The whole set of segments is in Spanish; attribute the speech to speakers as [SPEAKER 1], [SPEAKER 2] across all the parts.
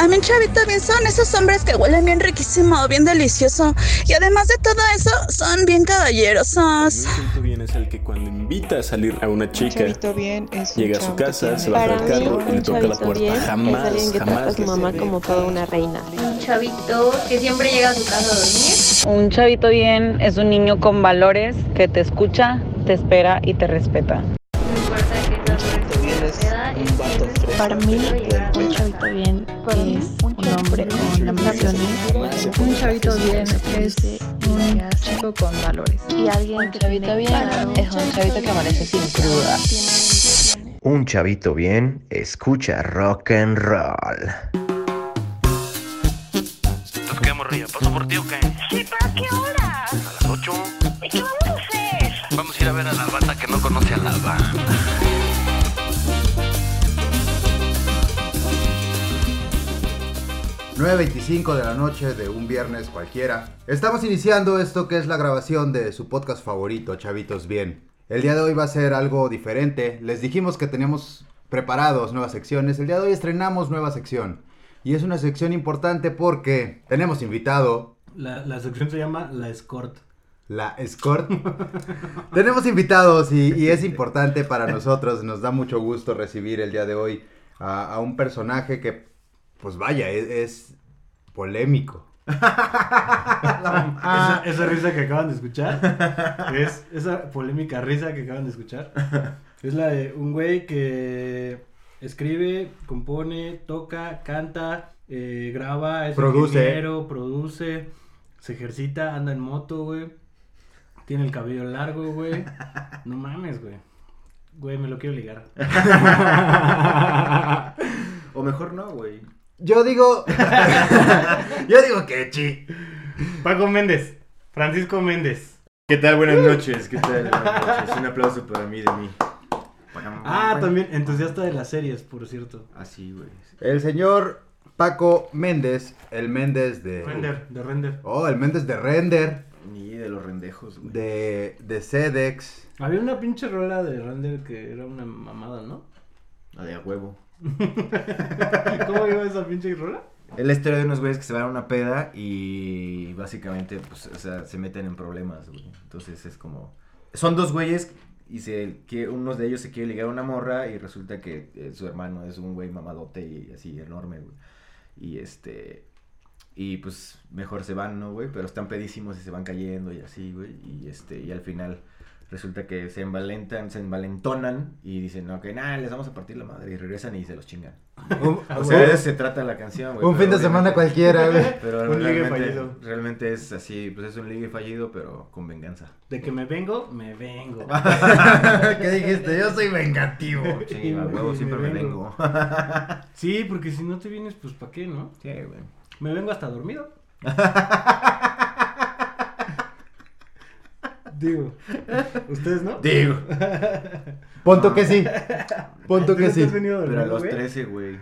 [SPEAKER 1] para mí un chavito bien son esos hombres que huelen bien riquísimo, bien delicioso. Y además de todo eso, son bien caballerosos.
[SPEAKER 2] Un chavito bien es el que cuando invita a salir a una chica,
[SPEAKER 3] bien es
[SPEAKER 2] llega a su casa, se baja del carro y le toca la puerta. Jamás,
[SPEAKER 4] alguien que trata
[SPEAKER 2] jamás.
[SPEAKER 4] a su mamá como toda una reina.
[SPEAKER 5] Un chavito que siempre llega a su casa a dormir.
[SPEAKER 6] Un chavito bien es un niño con valores que te escucha, te espera y te respeta.
[SPEAKER 7] Para mí, un chavito bien es un hombre con ambiciones.
[SPEAKER 8] Un chavito bien es un chico con valores.
[SPEAKER 7] Y alguien que chavito bien es un chavito que amanece sin cruda.
[SPEAKER 9] Un chavito bien escucha rock and roll.
[SPEAKER 10] ¿Entonces qué, morrilla? ¿Paso por ti o qué?
[SPEAKER 11] Sí, pero ¿a qué hora?
[SPEAKER 10] A las 8.
[SPEAKER 11] ¿Y qué vamos a hacer?
[SPEAKER 10] Vamos a ir a ver a la banda que no conoce a la banda.
[SPEAKER 12] ...9.25 de la noche de un viernes cualquiera. Estamos iniciando esto que es la grabación de su podcast favorito, Chavitos Bien. El día de hoy va a ser algo diferente. Les dijimos que teníamos preparados nuevas secciones. El día de hoy estrenamos nueva sección. Y es una sección importante porque tenemos invitado
[SPEAKER 13] La, la sección se llama La Escort.
[SPEAKER 12] la Escort. tenemos invitados y, y es importante para nosotros. Nos da mucho gusto recibir el día de hoy a, a un personaje que, pues vaya, es, es polémico.
[SPEAKER 13] esa, esa risa que acaban de escuchar es esa polémica risa que acaban de escuchar. Es la de un güey que escribe, compone, toca, canta, eh, graba, es
[SPEAKER 12] Produce.
[SPEAKER 13] ingeniero, produce, se ejercita, anda en moto, güey. Tiene el cabello largo, güey. No mames, güey. Güey, me lo quiero ligar.
[SPEAKER 14] O mejor no, güey.
[SPEAKER 12] Yo digo. yo digo que chi.
[SPEAKER 13] Paco Méndez. Francisco Méndez.
[SPEAKER 14] ¿Qué tal? Buenas noches. ¿Qué tal? Buenas noches. Un aplauso para mí de mí.
[SPEAKER 13] Ah, también entusiasta de las series, por cierto.
[SPEAKER 14] Así, güey.
[SPEAKER 12] El señor Paco Méndez, el Méndez de.
[SPEAKER 13] Render, de render.
[SPEAKER 12] Oh, el Méndez de Render,
[SPEAKER 14] Ni de los rendejos, güey.
[SPEAKER 12] de, de Sedex.
[SPEAKER 13] Había una pinche rola de render que era una mamada, ¿no?
[SPEAKER 14] La de a huevo.
[SPEAKER 13] ¿Cómo iba esa pinche rola?
[SPEAKER 14] Es la historia de unos güeyes que se van a una peda y básicamente, pues, o sea, se meten en problemas, güey. Entonces es como... Son dos güeyes y se, que uno de ellos se quiere ligar a una morra y resulta que eh, su hermano es un güey mamadote y así enorme, güey. Y este... Y pues mejor se van, ¿no, güey? Pero están pedísimos y se van cayendo y así, güey. Y este, y al final resulta que se envalentan, se envalentonan y dicen, ok, nada, les vamos a partir la madre. Y regresan y se los chingan. O sea, de eso se trata la canción, güey.
[SPEAKER 12] Un fin de semana cualquiera, güey.
[SPEAKER 14] Pero
[SPEAKER 13] Un ligue
[SPEAKER 14] realmente,
[SPEAKER 13] fallido.
[SPEAKER 14] realmente es así, pues es un ligue fallido, pero con venganza.
[SPEAKER 13] De que me vengo, me vengo.
[SPEAKER 12] ¿Qué dijiste? Yo soy vengativo.
[SPEAKER 14] Sí, a huevo, siempre me vengo.
[SPEAKER 13] Sí, porque si no te vienes, pues ¿para qué, no?
[SPEAKER 14] Sí, güey.
[SPEAKER 13] Me vengo hasta dormido. Digo, ¿ustedes no?
[SPEAKER 14] Digo.
[SPEAKER 12] Punto que sí. Punto que
[SPEAKER 13] ¿Tú
[SPEAKER 12] sí.
[SPEAKER 14] Pero a los
[SPEAKER 13] güey?
[SPEAKER 14] 13, güey.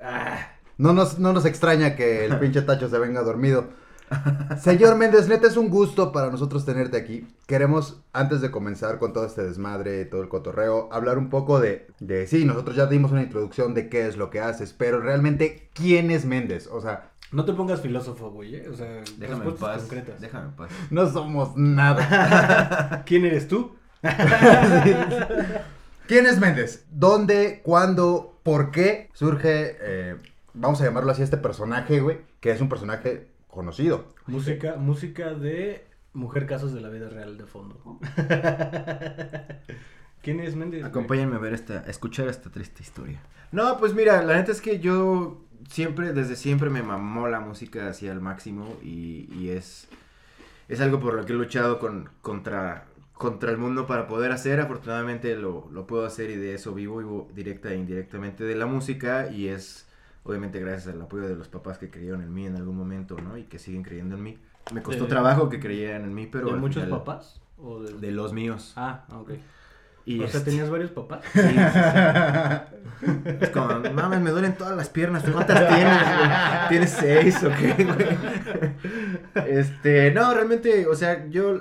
[SPEAKER 13] Ah,
[SPEAKER 12] No nos, no nos extraña que el pinche Tacho se venga dormido. Señor Méndez, neta es un gusto para nosotros tenerte aquí. Queremos, antes de comenzar con todo este desmadre, todo el cotorreo, hablar un poco de, de, sí, nosotros ya dimos una introducción de qué es lo que haces, pero realmente, ¿quién es Méndez? O sea,
[SPEAKER 13] no te pongas filósofo, güey, ¿eh? O sea,
[SPEAKER 14] Déjame en
[SPEAKER 13] respuestas
[SPEAKER 14] paz.
[SPEAKER 13] concretas.
[SPEAKER 14] Déjame en paz.
[SPEAKER 12] no somos nada.
[SPEAKER 13] ¿Quién eres tú?
[SPEAKER 12] ¿Quién es Méndez? ¿Dónde, cuándo, por qué surge, eh, vamos a llamarlo así, este personaje, güey, que es un personaje conocido?
[SPEAKER 13] Música, música de Mujer Casos de la Vida Real de fondo. ¿Quién es Méndez? güey?
[SPEAKER 14] Acompáñenme a ver esta, a escuchar esta triste historia. No, pues mira, la neta es que yo siempre, desde siempre me mamó la música así al máximo y, y es, es algo por lo que he luchado con, contra, contra el mundo para poder hacer. Afortunadamente lo, lo puedo hacer y de eso vivo, vivo directa e indirectamente de la música y es obviamente gracias al apoyo de los papás que creyeron en mí en algún momento, ¿no? Y que siguen creyendo en mí. Me costó
[SPEAKER 13] De-
[SPEAKER 14] trabajo que creyeran en mí, pero...
[SPEAKER 13] ¿De muchos
[SPEAKER 14] final-
[SPEAKER 13] papás? ¿O de...
[SPEAKER 14] De los míos.
[SPEAKER 13] Ah, ok.
[SPEAKER 14] Y
[SPEAKER 13] o sea,
[SPEAKER 14] este-
[SPEAKER 13] ¿tenías varios papás?
[SPEAKER 14] Sí, sí, sí. Es como, mames, me duelen todas las piernas. ¿tú ¿Cuántas tienes, güey? ¿Tienes seis o qué, güey? Este, no, realmente, o sea, yo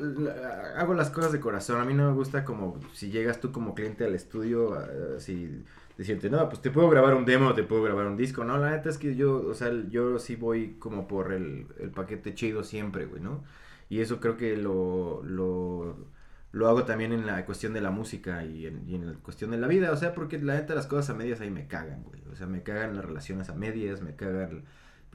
[SPEAKER 14] hago las cosas de corazón. A mí no me gusta como si llegas tú como cliente al estudio, ah, así decirte, no, pues te puedo grabar un demo, te puedo grabar un disco. No, la neta es que yo, o sea, yo sí voy como por el, el paquete chido siempre, güey, ¿no? Y eso creo que lo, lo, lo hago también en la cuestión de la música y en, y en la cuestión de la vida, o sea, porque la neta las cosas a medias ahí me cagan, güey. O sea, me cagan las relaciones a medias, me cagan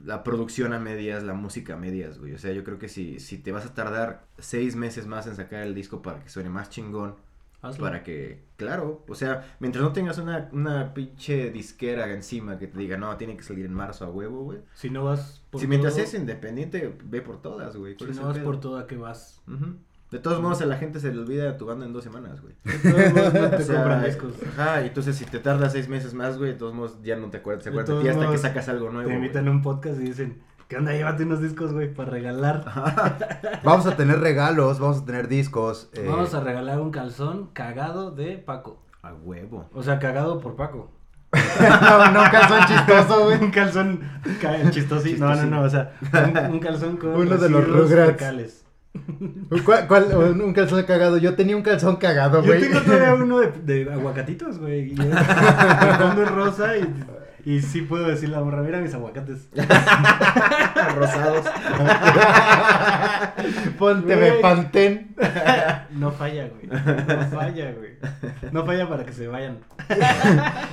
[SPEAKER 14] la producción a medias, la música a medias, güey. O sea, yo creo que si, si te vas a tardar seis meses más en sacar el disco para que suene más chingón,
[SPEAKER 13] Hazlo.
[SPEAKER 14] para que, claro, o sea, mientras no tengas una, una pinche disquera encima que te diga, no, tiene que salir en marzo a huevo, güey.
[SPEAKER 13] Si no vas por
[SPEAKER 14] Si mientras es independiente, ve por todas, güey.
[SPEAKER 13] Si
[SPEAKER 14] ¿Cuál es
[SPEAKER 13] no vas
[SPEAKER 14] pedo?
[SPEAKER 13] por todo, ¿a qué vas?
[SPEAKER 14] Ujú. De todos modos, a la gente se le olvida tu banda en dos semanas, güey.
[SPEAKER 13] De todos modos, no te
[SPEAKER 14] O sea,
[SPEAKER 13] compran discos.
[SPEAKER 14] Ajá, y entonces si te tardas seis meses más, güey, de todos modos ya no te acuerdas, se
[SPEAKER 13] De
[SPEAKER 14] acuerdan de ti hasta que sacas algo nuevo.
[SPEAKER 13] Te
[SPEAKER 14] güey.
[SPEAKER 13] invitan a un podcast y dicen, ¿qué onda? Llévate unos discos, güey, para regalar.
[SPEAKER 12] Vamos a tener regalos, vamos a tener discos. eh,
[SPEAKER 13] Vamos a regalar un calzón cagado de Paco.
[SPEAKER 14] A huevo.
[SPEAKER 13] O sea, cagado por Paco.
[SPEAKER 12] no, no, un calzón chistoso, güey.
[SPEAKER 13] un calzón ca- chistosito. No, no, no, o sea, un, un calzón con
[SPEAKER 12] Uno de los Rugrats. ¿Cuál, cuál- un calzón cagado? Yo tenía un calzón cagado,
[SPEAKER 13] Yo
[SPEAKER 12] güey.
[SPEAKER 13] tengo todavía uno de, de aguacatitos, güey. Y es- el fondo es rosa y, y sí puedo decir la morra, mira mis aguacates.
[SPEAKER 14] Rosados.
[SPEAKER 12] Ponte
[SPEAKER 13] Güey.
[SPEAKER 12] pantén.
[SPEAKER 13] No falla, güey. No falla, güey. No falla para que se vayan.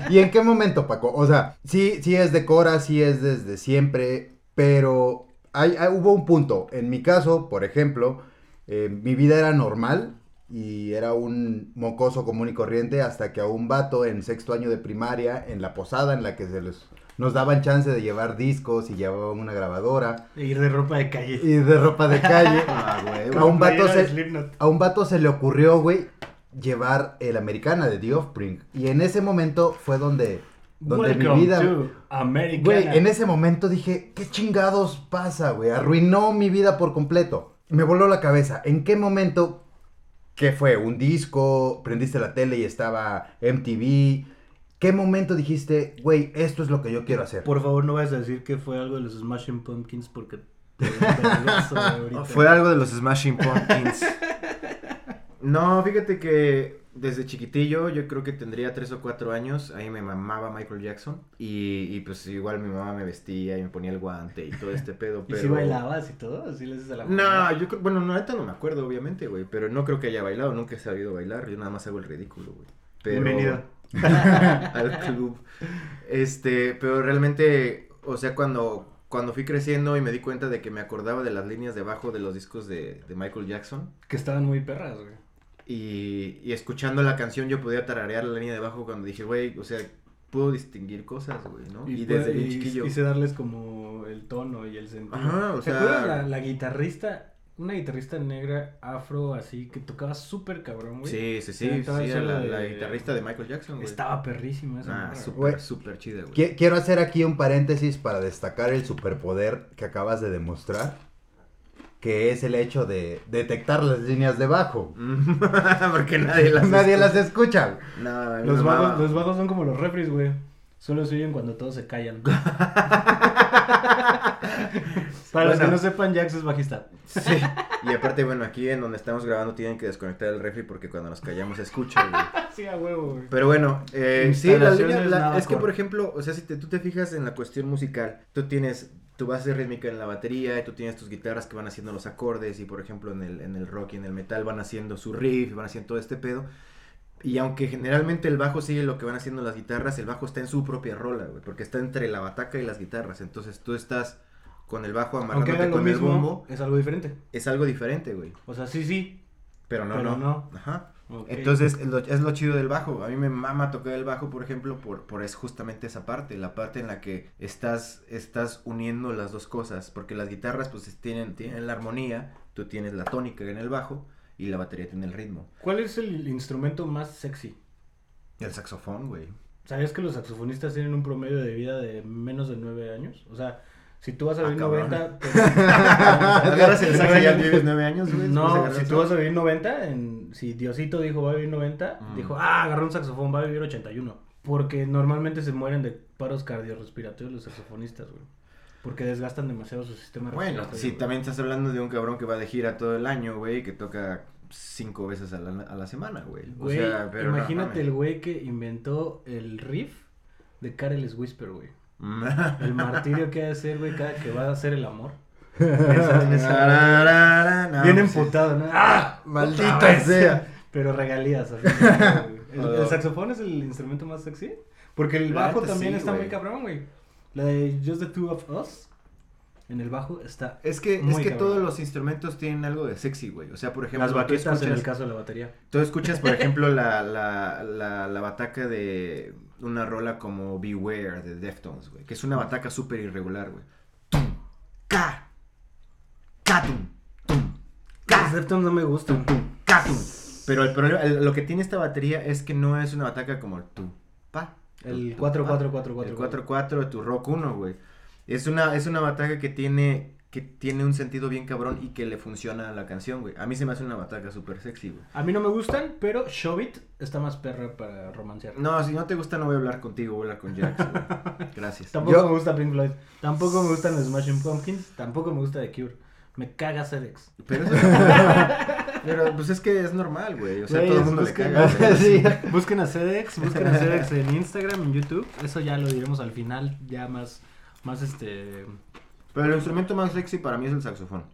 [SPEAKER 12] ¿Y en qué momento, Paco? O sea, sí, sí es de Cora, sí es desde siempre, pero hay, hay- hubo un punto. En mi caso, por ejemplo, eh, mi vida era normal y era un mocoso común y corriente hasta que a un vato en sexto año de primaria, en la posada en la que se les, nos daban chance de llevar discos y llevaban una grabadora
[SPEAKER 13] Ir de ropa de calle.
[SPEAKER 12] y de ropa de calle.
[SPEAKER 14] Ah, güey.
[SPEAKER 12] a, un vato se, a un vato se le ocurrió, güey, llevar el americana de The Offspring. Y en ese momento fue donde, donde mi
[SPEAKER 13] Welcome
[SPEAKER 12] vida...
[SPEAKER 13] to Americana.
[SPEAKER 12] Güey, en ese momento dije, ¿qué chingados pasa, güey? Arruinó mi vida por completo. Me voló la cabeza. ¿En qué momento? ¿Qué fue? ¿Un disco? ¿Prendiste la tele y estaba MTV? ¿Qué momento dijiste, güey, esto es lo que yo quiero hacer?
[SPEAKER 13] Por favor, no vayas a decir que fue algo de los Smashing Pumpkins porque... te.
[SPEAKER 14] Fue algo de los Smashing Pumpkins. No, fíjate que desde chiquitillo, yo creo que tendría tres o cuatro años, ahí me mamaba Michael Jackson. Y, y pues igual mi mamá me vestía y me ponía el guante y todo este pedo.
[SPEAKER 13] ¿Y si bailabas y todo? ¿Así le haces a la
[SPEAKER 14] No, yo creo, bueno, no, ahorita no me acuerdo, obviamente, güey, pero no creo que haya bailado, nunca he sabido bailar, yo nada más hago el ridículo, güey. Pero...
[SPEAKER 13] Bienvenido.
[SPEAKER 14] al club. Este, pero realmente, o sea, cuando, cuando fui creciendo y me di cuenta de que me acordaba de las líneas debajo de los discos de, de Michael Jackson,
[SPEAKER 13] Que estaban muy perras, güey.
[SPEAKER 14] Y, y escuchando la canción yo podía tararear la línea de abajo cuando dije, güey, o sea, puedo distinguir cosas, güey, ¿no? Y, desde
[SPEAKER 13] puede-
[SPEAKER 14] bien
[SPEAKER 13] y-
[SPEAKER 14] chiquillo.
[SPEAKER 13] Quise darles como el tono y el sentido.
[SPEAKER 14] Ajá, o
[SPEAKER 13] ¿Te
[SPEAKER 14] sea-
[SPEAKER 13] acuerdas la, la guitarrista? Una guitarrista negra afro así que tocaba súper cabrón, güey.
[SPEAKER 14] Sí, sí, sí, sí, era la, la guitarrista de Michael Jackson, güey.
[SPEAKER 13] Estaba perrísima esa
[SPEAKER 14] Ah, súper, súper chida, güey.
[SPEAKER 12] Qui- Quiero hacer aquí un paréntesis para destacar el superpoder que acabas de demostrar, que es el hecho de detectar las líneas de bajo.
[SPEAKER 14] Porque nadie las
[SPEAKER 12] Nadie las
[SPEAKER 14] escucha. No,
[SPEAKER 13] Los
[SPEAKER 14] mama.
[SPEAKER 13] los bajos son como los refres, güey. Solo se oyen cuando todos se callan. Para los que no sepan, Jax es bajista.
[SPEAKER 14] Sí. Y aparte, bueno, aquí en donde estamos grabando tienen que desconectar el refri porque cuando nos callamos se escucha, güey.
[SPEAKER 13] Sí, a huevo, güey.
[SPEAKER 14] Pero bueno, eh, sí, la
[SPEAKER 13] Instalaciones
[SPEAKER 14] línea, la-
[SPEAKER 13] nada
[SPEAKER 14] es que por ejemplo, o sea, si te- tú te fijas en la cuestión musical, tú tienes tu base rítmica en la batería y tú tienes tus guitarras que van haciendo los acordes y por ejemplo en el, en el rock y en el metal van haciendo su riff, van haciendo todo este pedo. Y aunque generalmente el bajo sigue lo que van haciendo las guitarras, el bajo está en su propia rola, güey, porque está entre la bataca y las guitarras. Entonces tú estás con el bajo amarrándote con el bombo.
[SPEAKER 13] es algo diferente.
[SPEAKER 14] Es algo diferente, güey.
[SPEAKER 13] O sea, sí, sí.
[SPEAKER 14] Pero no,
[SPEAKER 13] Pero
[SPEAKER 14] no.
[SPEAKER 13] no.
[SPEAKER 14] Ajá. Entonces, es lo, es lo chido del bajo. A mí me mama tocar el bajo, por ejemplo, por, por es justamente esa parte, la parte en la que estás, estás uniendo las dos cosas. Porque las guitarras, pues, es- tienen, tienen la armonía, tú tienes la tónica en el bajo y la batería tiene el ritmo.
[SPEAKER 13] ¿Cuál es el instrumento más sexy?
[SPEAKER 14] El saxofón, güey.
[SPEAKER 13] ¿Sabías que los saxofonistas tienen un promedio de vida de menos de 9 años? O sea, si tú vas a
[SPEAKER 14] Ah,
[SPEAKER 13] vivir
[SPEAKER 14] cabrón.
[SPEAKER 13] 90... pues-
[SPEAKER 14] Agarras el sax y ya vives nueve años, güey.
[SPEAKER 13] No, si tú vas a vivir 90, en, si Diosito dijo va a vivir 90,
[SPEAKER 14] Mm.
[SPEAKER 13] dijo, ah, agarró un saxofón, va a vivir 81. Porque normalmente se mueren de paros cardiorrespiratorios los saxofonistas, güey. Porque desgastan demasiado su sistema
[SPEAKER 14] Bueno,
[SPEAKER 13] respiratorio,
[SPEAKER 14] si
[SPEAKER 13] güey.
[SPEAKER 14] también estás hablando de un cabrón que va de gira todo el año, güey, que toca cinco veces a la, a la semana, güey. O sea, pero
[SPEAKER 13] imagínate el güey que inventó el riff de Careless Whisper, güey. El martirio que ha de ser, güey, cada que va a hacer el amor. Bien
[SPEAKER 14] pues
[SPEAKER 13] emputado, ¿no? ¡Ah!
[SPEAKER 12] Maldita
[SPEAKER 13] otra vez!
[SPEAKER 12] sea.
[SPEAKER 13] Pero regalías. güey. ¿El, el saxofón es el instrumento más sexy? Porque el bajo también
[SPEAKER 14] sí,
[SPEAKER 13] está muy cabrón, güey. La de Just the Two of Us. En el bajo está.
[SPEAKER 14] Es que, es
[SPEAKER 13] Muy
[SPEAKER 14] que
[SPEAKER 13] cabrón.
[SPEAKER 14] todos los instrumentos tienen algo de sexy, güey. O sea, por ejemplo,
[SPEAKER 13] Las
[SPEAKER 14] tú
[SPEAKER 13] baquetas en el
[SPEAKER 14] escuchas-
[SPEAKER 13] caso de la batería.
[SPEAKER 14] Tú escuchas, por ejemplo, la, la, la, la bataca de una rola como Beware de Deftones, güey. Que es una bataca súper irregular, güey. Tum, ca, ca, tum,
[SPEAKER 13] Los Deftones no me gustan.
[SPEAKER 14] tum. Pero el problema, el- lo que tiene esta batería es que no es una bataca como el tu, pa.
[SPEAKER 13] El
[SPEAKER 14] tu,
[SPEAKER 13] 4,
[SPEAKER 14] pa.
[SPEAKER 13] 4, 4, 4.
[SPEAKER 14] El 4-4 de tu Rock 1, güey. Es una, es una bataca que tiene, que tiene un sentido bien cabrón y que le funciona a la canción, güey. A mí se me hace una bataca súper sexy, güey.
[SPEAKER 13] A mí no me gustan, pero Show It está más perra para romancear.
[SPEAKER 14] No, si no te gusta no voy a hablar contigo, voy a hablar con Jax, güey. Gracias.
[SPEAKER 13] Tampoco
[SPEAKER 12] Yo-
[SPEAKER 13] me gusta Pink Floyd. Tampoco me gustan los Smashing Pumpkins. Tampoco me gusta The Cure. Me caga Sedex.
[SPEAKER 14] Pero, eso- pero pues es que es normal, güey. O sea, todo el mundo le
[SPEAKER 13] busquen-
[SPEAKER 14] caga. güey.
[SPEAKER 12] Sí.
[SPEAKER 13] Busquen a Sedex, busquen a Sedex en Instagram, en YouTube. Eso ya lo diremos al final, ya más, más este...
[SPEAKER 14] Pero el instrumento más sexy para mí es el saxofón.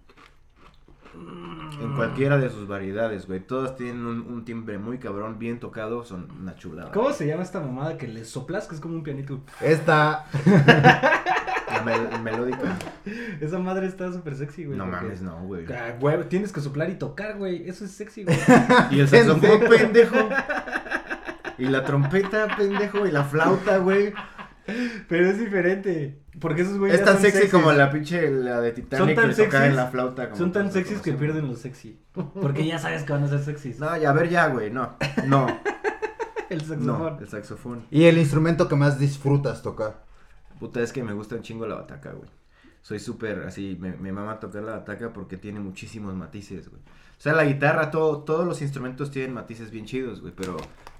[SPEAKER 14] En cualquiera de sus variedades, güey. Todas tienen un, un timbre muy cabrón, bien tocado, son una chulada.
[SPEAKER 13] ¿Cómo se llama esta mamada que le soplas, que es como un pianito?
[SPEAKER 12] Esta.
[SPEAKER 14] La mel- melódica.
[SPEAKER 13] Esa madre está súper sexy, güey.
[SPEAKER 14] No
[SPEAKER 13] porque-
[SPEAKER 14] mames, no, güey.
[SPEAKER 13] Ah, güey, tienes que soplar y tocar, güey. Eso es sexy, güey.
[SPEAKER 14] Y el saxofón, pendejo. Y la trompeta, pendejo. Y la flauta, güey.
[SPEAKER 13] Pero es diferente. Porque esos güeyes
[SPEAKER 14] Es tan
[SPEAKER 13] son
[SPEAKER 14] sexy
[SPEAKER 13] sexys.
[SPEAKER 14] como la pinche, la de Titanic
[SPEAKER 13] Son tan
[SPEAKER 14] que tocaba en la flauta. como
[SPEAKER 13] Son tan sexys que pierden lo sexy. Porque ya sabes que van a ser sexys.
[SPEAKER 14] No, ya, a ver ya, güey, no. No,
[SPEAKER 13] El
[SPEAKER 14] no,
[SPEAKER 13] saxofón.
[SPEAKER 14] el saxofón.
[SPEAKER 12] ¿Y el instrumento que más disfrutas tocar?
[SPEAKER 14] Puta, es que me gusta un chingo la bataca, güey. Soy súper así, me, me mama tocar la bataca porque tiene muchísimos matices, güey. O sea, la guitarra, todo, todos los instrumentos tienen matices bien chidos, güey, pero,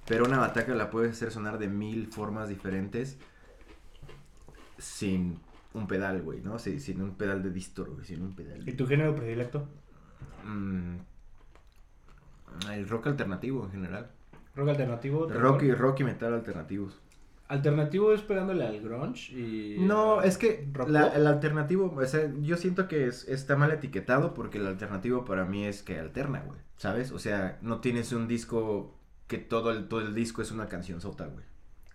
[SPEAKER 14] pero una bataca la puedes hacer sonar de mil formas diferentes sin un pedal, güey, ¿no? Sí, sin un pedal de distor, güey, sin un pedal.
[SPEAKER 13] ¿Y tu género predilecto?
[SPEAKER 14] Mm, el rock alternativo en general.
[SPEAKER 13] Rock alternativo.
[SPEAKER 14] Rock y, rock y metal alternativos.
[SPEAKER 13] Alternativo es pegándole al grunge y...
[SPEAKER 14] No, es que la- el alternativo, o sea, yo siento que es- está mal etiquetado porque el alternativo para mí es que alterna, güey, ¿sabes? O sea, no tienes un disco que todo el, todo el disco es una canción sota, güey.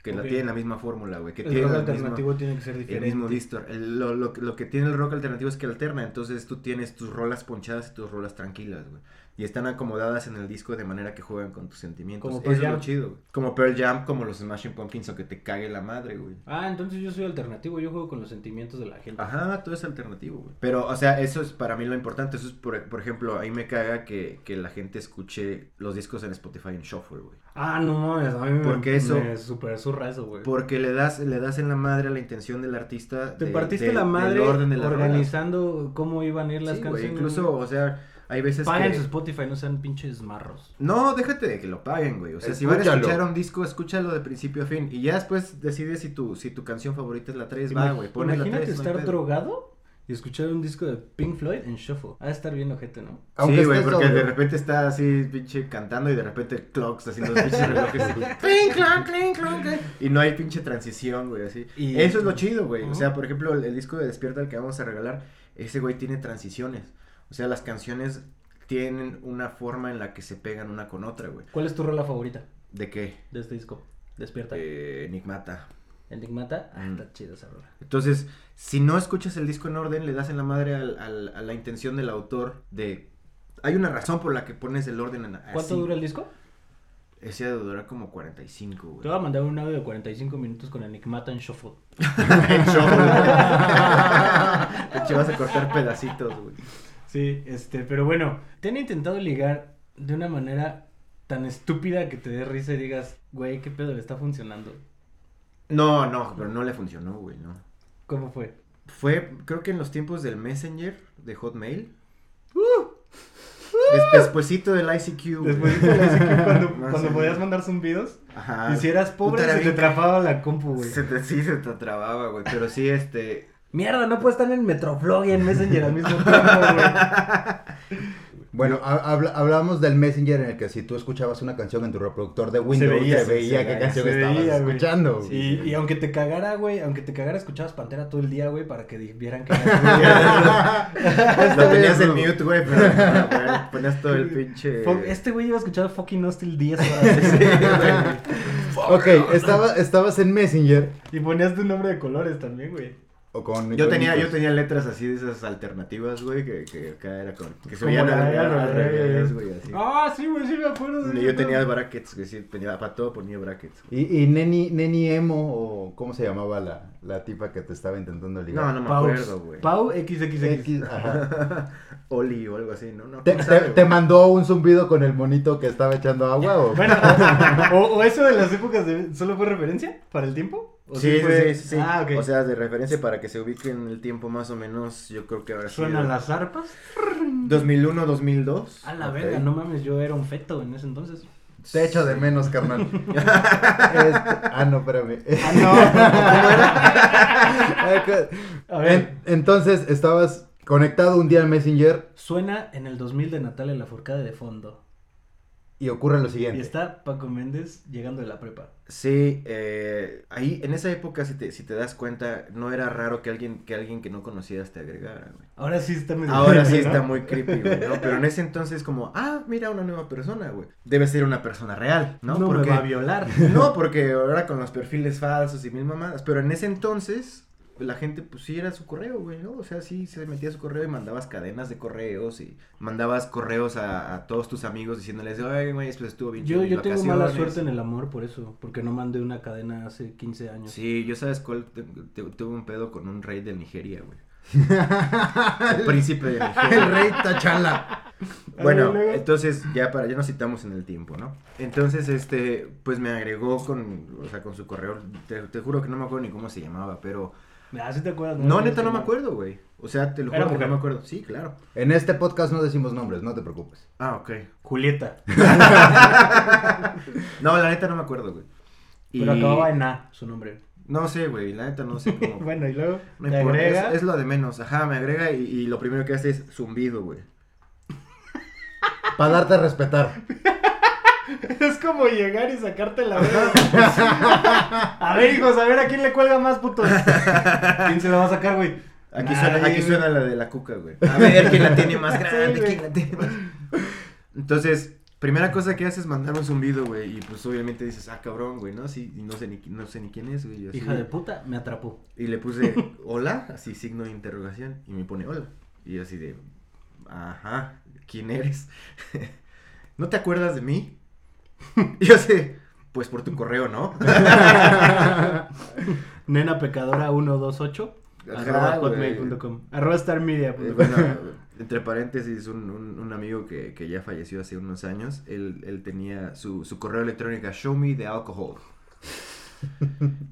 [SPEAKER 14] Que la
[SPEAKER 13] Ok.
[SPEAKER 14] tiene la misma fórmula, güey. Que
[SPEAKER 13] El
[SPEAKER 14] tiene
[SPEAKER 13] rock
[SPEAKER 14] el mismo-
[SPEAKER 13] alternativo tiene que ser
[SPEAKER 14] el
[SPEAKER 13] diferente.
[SPEAKER 14] mismo distor. El- lo, lo, lo que tiene el rock alternativo es que alterna. Entonces tú tienes tus rolas ponchadas y tus rolas tranquilas, güey. Y están acomodadas en el disco de manera que juegan con tus sentimientos.
[SPEAKER 13] Como
[SPEAKER 14] Eso
[SPEAKER 13] Pearl
[SPEAKER 14] es lo
[SPEAKER 13] Jam.
[SPEAKER 14] chido, güey. Como Pearl Jam, como los Smashing Pumpkins o que te cague la madre, güey.
[SPEAKER 13] Ah, entonces yo soy alternativo, yo juego con los sentimientos de la gente.
[SPEAKER 14] Ajá, todo es alternativo, güey. Pero, o sea, eso es para mí lo importante. Eso es, por, por ejemplo, ahí me caga que, que la gente escuche los discos en Spotify en shuffle, güey.
[SPEAKER 13] Ah, no mames, a mí me,
[SPEAKER 14] Porque eso-
[SPEAKER 13] me super zurra eso, güey.
[SPEAKER 14] Porque le das, le das en la madre a la intención del artista.
[SPEAKER 13] Te
[SPEAKER 14] de-
[SPEAKER 13] partiste
[SPEAKER 14] de-
[SPEAKER 13] la
[SPEAKER 14] del
[SPEAKER 13] madre
[SPEAKER 14] orden de las rolas.
[SPEAKER 13] organizando cómo iban a ir las
[SPEAKER 14] Sí, güey,
[SPEAKER 13] canciones.
[SPEAKER 14] incluso, o sea, hay veces
[SPEAKER 13] Paguen
[SPEAKER 14] que...
[SPEAKER 13] su Spotify, no sean pinches marros.
[SPEAKER 14] No, déjate de que lo paguen, güey. O sea, si van a escuchar un disco, escúchalo de principio a fin. Y ya después decides si tu, si tu canción favorita es la 3, va,
[SPEAKER 13] Imag-
[SPEAKER 14] güey. Ponle la
[SPEAKER 13] Imagínate
[SPEAKER 14] 3.
[SPEAKER 13] estar drogado y escuchar un disco de Pink Floyd en shuffle. Ha de estar bien ojete, ¿no?
[SPEAKER 12] Aunque
[SPEAKER 14] sí, güey, porque de repente está así, pinche, cantando y de repente clocks haciendo los pinches relojes. así, clink, clonk, clink, Y no hay pinche transición, güey, así.
[SPEAKER 13] Y-
[SPEAKER 14] Eso es lo chido, güey. O sea, por ejemplo, el, el disco de Despierta, el que vamos a regalar, ese güey tiene transiciones. O sea, las canciones tienen una forma en la que se pegan una con otra, güey.
[SPEAKER 13] ¿Cuál es tu rola favorita
[SPEAKER 14] ¿De qué?
[SPEAKER 13] de este disco? Despierta.
[SPEAKER 14] Eh, Enigmata.
[SPEAKER 13] Enigmata. Ah,
[SPEAKER 14] Mm.
[SPEAKER 13] está chida esa rola.
[SPEAKER 14] Entonces, si no escuchas el disco en orden, le das en la madre al- al- a la intención del autor de... Hay una razón por la que pones el orden en,
[SPEAKER 13] ¿Cuánto
[SPEAKER 14] así.
[SPEAKER 13] dura el disco?
[SPEAKER 14] Ese debe durar como 45,
[SPEAKER 13] Te
[SPEAKER 14] güey.
[SPEAKER 13] voy a mandar un audio de 45 minutos con Enigmata en shuffle.
[SPEAKER 14] De hecho, vas a cortar pedacitos, güey.
[SPEAKER 13] Sí, este, pero bueno, ¿te han intentado ligar de una manera tan estúpida que te dé risa y digas, güey, qué pedo le está funcionando?
[SPEAKER 14] No, no, pero no le funcionó, güey, no.
[SPEAKER 13] ¿Cómo fue?
[SPEAKER 14] Fue, creo que en los tiempos del Messenger, de Hotmail. Des- despuesito del ICQ, güey.
[SPEAKER 13] Después de la ICQ, cuando, podías mandar zumbidos,
[SPEAKER 14] Ajá.
[SPEAKER 13] y si eras pobre, se te trababa la compu, güey.
[SPEAKER 14] Se te, sí, se te trababa, güey. Pero sí, este.
[SPEAKER 13] Mierda, no puedes estar en Metroflog y en Messenger al mismo tiempo, güey.
[SPEAKER 12] Bueno, hablábamos del Messenger en el que si tú escuchabas una canción en tu reproductor de Windows, se veía,
[SPEAKER 13] se-
[SPEAKER 12] qué canción estabas
[SPEAKER 13] veía,
[SPEAKER 12] escuchando.
[SPEAKER 13] Y, y aunque te cagara, güey, aunque te cagara, escuchabas Pantera todo el día, güey, para que vieran que.
[SPEAKER 14] Lo tenías en mute, güey, pero ponías todo el pinche.
[SPEAKER 13] Este güey iba a escuchar fucking Hostil 10 horas.
[SPEAKER 12] Ok, estaba, estabas en Messenger.
[SPEAKER 13] Y ponías tu nombre de colores también, güey.
[SPEAKER 12] O con
[SPEAKER 14] Yo tenía, yo tenía letras así de esas alternativas, güey, que, que acá era con. que se veían al,
[SPEAKER 13] revés.
[SPEAKER 14] güey, así.
[SPEAKER 13] Ah, sí, güey, sí me acuerdo. de
[SPEAKER 14] Yo
[SPEAKER 13] eso.
[SPEAKER 14] tenía brackets, güey, sí, tenía, para todo ponía brackets.
[SPEAKER 12] Y, y Neni, Neni Emo, o ¿cómo se llamaba la, la tipa que te estaba intentando ligar?
[SPEAKER 14] No, no me
[SPEAKER 13] Paus.
[SPEAKER 14] acuerdo, güey.
[SPEAKER 13] Pau XXX.
[SPEAKER 12] X, ajá.
[SPEAKER 14] Oli o algo así, ¿no? no
[SPEAKER 12] ¿Te, mandó un zumbido con el monito que estaba echando agua o?
[SPEAKER 13] Bueno, o, o eso de las épocas de, ¿solo fue referencia para el tiempo? ¿O
[SPEAKER 14] Sí, sí,
[SPEAKER 13] fue-
[SPEAKER 14] sí, sí, sí.
[SPEAKER 13] Ah.
[SPEAKER 14] O sea, de referencia para que se ubique en el tiempo más o menos, yo creo que ahora sí.
[SPEAKER 13] ¿Suenan las arpas?
[SPEAKER 14] 2001, 2002.
[SPEAKER 13] A la verga, no mames, yo era un feto en ese entonces.
[SPEAKER 12] Te echo de menos, carnal. Este- ah, no, espérame.
[SPEAKER 13] Ah, A ver.
[SPEAKER 12] En- entonces, estabas conectado un día al Messenger
[SPEAKER 13] Suena en el 2000 de Natalia Lafourcade de fondo.
[SPEAKER 12] Y ocurre lo
[SPEAKER 13] Y
[SPEAKER 12] siguiente.
[SPEAKER 13] está Paco Méndez llegando de la prepa.
[SPEAKER 14] Sí, eh, ahí en esa época, si te, si te das cuenta, no era raro que alguien que, alguien que no conocieras te agregara, güey.
[SPEAKER 13] Ahora sí está medio
[SPEAKER 14] Ahora sí
[SPEAKER 13] creepy, ¿no?
[SPEAKER 14] está muy creepy, güey, ¿no? Pero en ese entonces como, ah, mira una nueva persona, güey. Debe ser una persona real, ¿no?
[SPEAKER 13] No, me
[SPEAKER 14] porque,
[SPEAKER 13] va a violar.
[SPEAKER 14] No, porque ahora con los perfiles falsos y mil mamadas, pero en ese entonces la gente pues sí era su correo, güey, ¿no? O sea, sí se metía a su correo y mandabas cadenas de correos y mandabas correos a, a todos tus amigos diciéndoles, oye, güey, pues estuvo bien
[SPEAKER 13] Yo, yo tengo mala
[SPEAKER 14] vacaciones".
[SPEAKER 13] suerte en el amor por eso, porque no mandé una cadena hace 15 años.
[SPEAKER 14] Sí, yo sabes cuál, te- te- tuve un pedo con un rey de Nigeria, güey. El príncipe de Nigeria.
[SPEAKER 12] El rey Tachala.
[SPEAKER 14] Bueno, entonces ya para ya nos citamos en el tiempo, ¿no? Entonces, este, pues me agregó con, o sea, con su correo. Te, te juro que no me acuerdo ni cómo se llamaba, pero
[SPEAKER 13] Ah, ¿sí te acuerdas?
[SPEAKER 14] no, neta no me acuerdo, güey. O sea, te lo juro que no me acuerdo. Sí, claro.
[SPEAKER 12] En este podcast no decimos nombres, no te preocupes.
[SPEAKER 14] Ah, ok.
[SPEAKER 13] Julieta.
[SPEAKER 14] No, la neta no me acuerdo, güey.
[SPEAKER 13] Pero acababa en A, su nombre.
[SPEAKER 14] No sé, güey, la neta no sé cómo.
[SPEAKER 13] Bueno, y luego
[SPEAKER 14] No
[SPEAKER 13] te
[SPEAKER 14] importa,
[SPEAKER 13] agrega.
[SPEAKER 14] Es, es lo de menos. Ajá, me agrega y, y lo primero que hace es zumbido, güey.
[SPEAKER 12] Para darte a respetar.
[SPEAKER 13] Es como llegar y sacarte la verga. a ver, hijos, a ver a quién le cuelga más, putos. ¿Quién se la va a sacar, güey?
[SPEAKER 14] Aquí,
[SPEAKER 13] Nadie,
[SPEAKER 14] suena, aquí
[SPEAKER 13] güey.
[SPEAKER 14] suena la de la cuca, güey. A ver quién la tiene más grande, quién la tiene más. Entonces, primera cosa que haces es mandar un zumbido, güey. Y pues obviamente dices, ah, cabrón, güey, ¿no? Sí, y no sé ni, no sé ni quién es, güey. así,
[SPEAKER 13] Hija de puta, me atrapó.
[SPEAKER 14] Y le puse, hola, así signo de interrogación. Y me pone, hola. Y yo así de, ajá, ¿quién eres? ¿No te acuerdas de mí? Y yo así, pues por tu correo, ¿no?
[SPEAKER 13] Nena pecadora 128
[SPEAKER 14] Ajá,
[SPEAKER 13] arroba arroba starmedia.
[SPEAKER 14] Eh, bueno, entre paréntesis, un, un, un amigo que, que ya falleció hace unos años, él, él tenía su, su correo electrónico, show me the alcohol.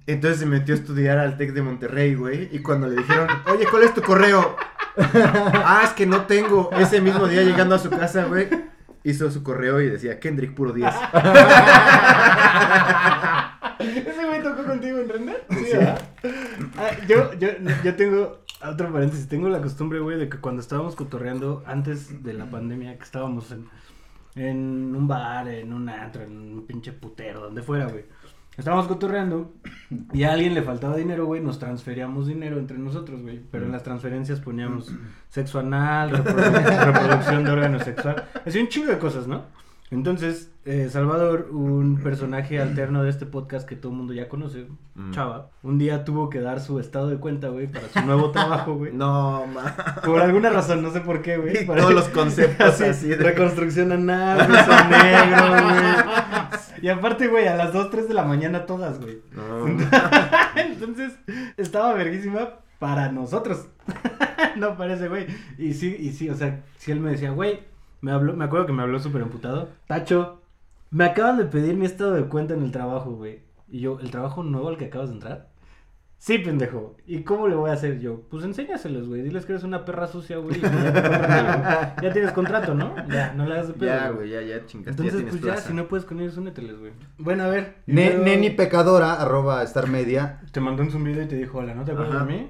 [SPEAKER 14] Entonces se metió a estudiar al TEC de Monterrey, güey, y cuando le dijeron, oye, ¿cuál es tu correo? ah, es que no tengo. Ese mismo día llegando a su casa, güey, hizo su correo y decía, Kendrick, puro 10.
[SPEAKER 13] ¿Ese güey tocó contigo en Render? Sí, ¿verdad? Ah, yo, yo, yo tengo, otro paréntesis, tengo la costumbre, güey, de que cuando estábamos cotorreando antes de la pandemia, que estábamos en, en un bar, en un antro, en un pinche putero, donde fuera, güey. Estábamos cotorreando y a alguien le faltaba dinero, güey, nos transferíamos dinero entre nosotros, güey. Pero en las transferencias poníamos sexo anal, reprodu- reproducción de órgano sexual. Así un chingo de cosas, ¿no? Entonces, eh, Salvador, un personaje alterno de este podcast que todo el mundo ya conoce,
[SPEAKER 14] Mm.
[SPEAKER 13] Chava, un día tuvo que dar su estado de cuenta, güey, para su nuevo trabajo, güey.
[SPEAKER 14] No, ma.
[SPEAKER 13] Por alguna razón, no sé por qué, güey. Para-
[SPEAKER 14] todos los conceptos así de-
[SPEAKER 13] Reconstrucción anal, negro, güey. Y aparte, güey, a las 2, 3 de la mañana todas, güey.
[SPEAKER 14] No.
[SPEAKER 13] Entonces, estaba verguísima para nosotros. no parece, güey. Y sí, y sí, o sea, si él me decía, güey, me habló, me acuerdo que me habló súper emputado. Tacho, me acaban de pedir mi estado de cuenta en el trabajo, güey. Y yo, ¿el trabajo nuevo al que acabas de entrar? Sí, pendejo. ¿Y cómo le voy a hacer yo? Pues enséñaselos, güey. Diles que eres una perra sucia, güey. Ya. Ya tienes contrato, ¿no? Ya, no le hagas de pedo.
[SPEAKER 14] Ya, güey, ya, ya chingaste,
[SPEAKER 13] Entonces, pues ya, si no puedes con ellos, úneteles, güey. Bueno, a ver.
[SPEAKER 12] Ne-
[SPEAKER 13] luego
[SPEAKER 12] Neni pecadora, arroba Star Media.
[SPEAKER 13] Te mandó un zumbido y te dijo, hola, ¿no te acuerdas
[SPEAKER 14] Ajá.
[SPEAKER 13] de mí?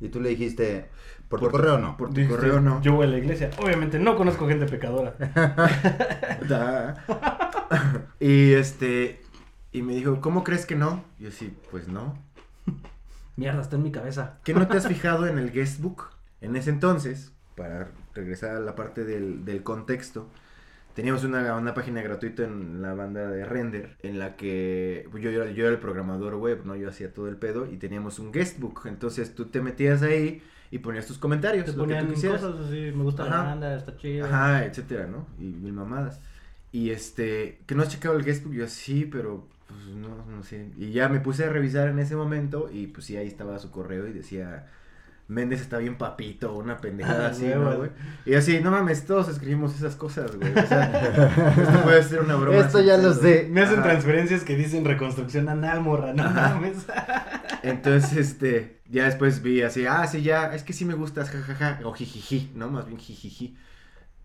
[SPEAKER 12] Y tú le dijiste, por tu correo no.
[SPEAKER 14] Por tu correo no.
[SPEAKER 13] Yo voy a la iglesia. Obviamente no conozco gente pecadora.
[SPEAKER 14] Y este, y me dijo, ¿cómo crees que no? Y yo sí, pues no.
[SPEAKER 13] Mierda, está en mi cabeza.
[SPEAKER 14] ¿Qué no te has fijado en el guestbook? En ese entonces, para regresar a la parte del, del contexto, teníamos una, una página gratuita en la banda de Render, en la que yo, yo, era- yo era el programador web, ¿no? Yo hacía todo el pedo y teníamos un guestbook. Entonces tú te metías ahí y ponías tus comentarios,
[SPEAKER 13] Te
[SPEAKER 14] lo que tú quisieras.
[SPEAKER 13] cosas así, me gusta la
[SPEAKER 14] Ajá.
[SPEAKER 13] banda, está chido.
[SPEAKER 14] Ajá, etcétera, ¿no? Y mil mamadas. Y este, que no has checado el guestbook, yo sí, pero pues no, no sé. Y ya me puse a revisar en ese momento y pues sí, ahí estaba su correo y decía, Méndez está bien papito, una pendejada
[SPEAKER 13] Ah,
[SPEAKER 14] así. ¿no, güey? Y así, no mames, todos escribimos esas cosas, güey. O sea, esto puede ser una broma.
[SPEAKER 12] Esto ya lo sé.
[SPEAKER 13] Me hacen
[SPEAKER 14] Ajá.
[SPEAKER 13] transferencias que dicen reconstrucción anal, morra, no mames.
[SPEAKER 14] Entonces, este, ya después vi así, ah, sí, ya, es que sí me gustas, jajaja, o jijiji, ¿no? Más bien jijiji.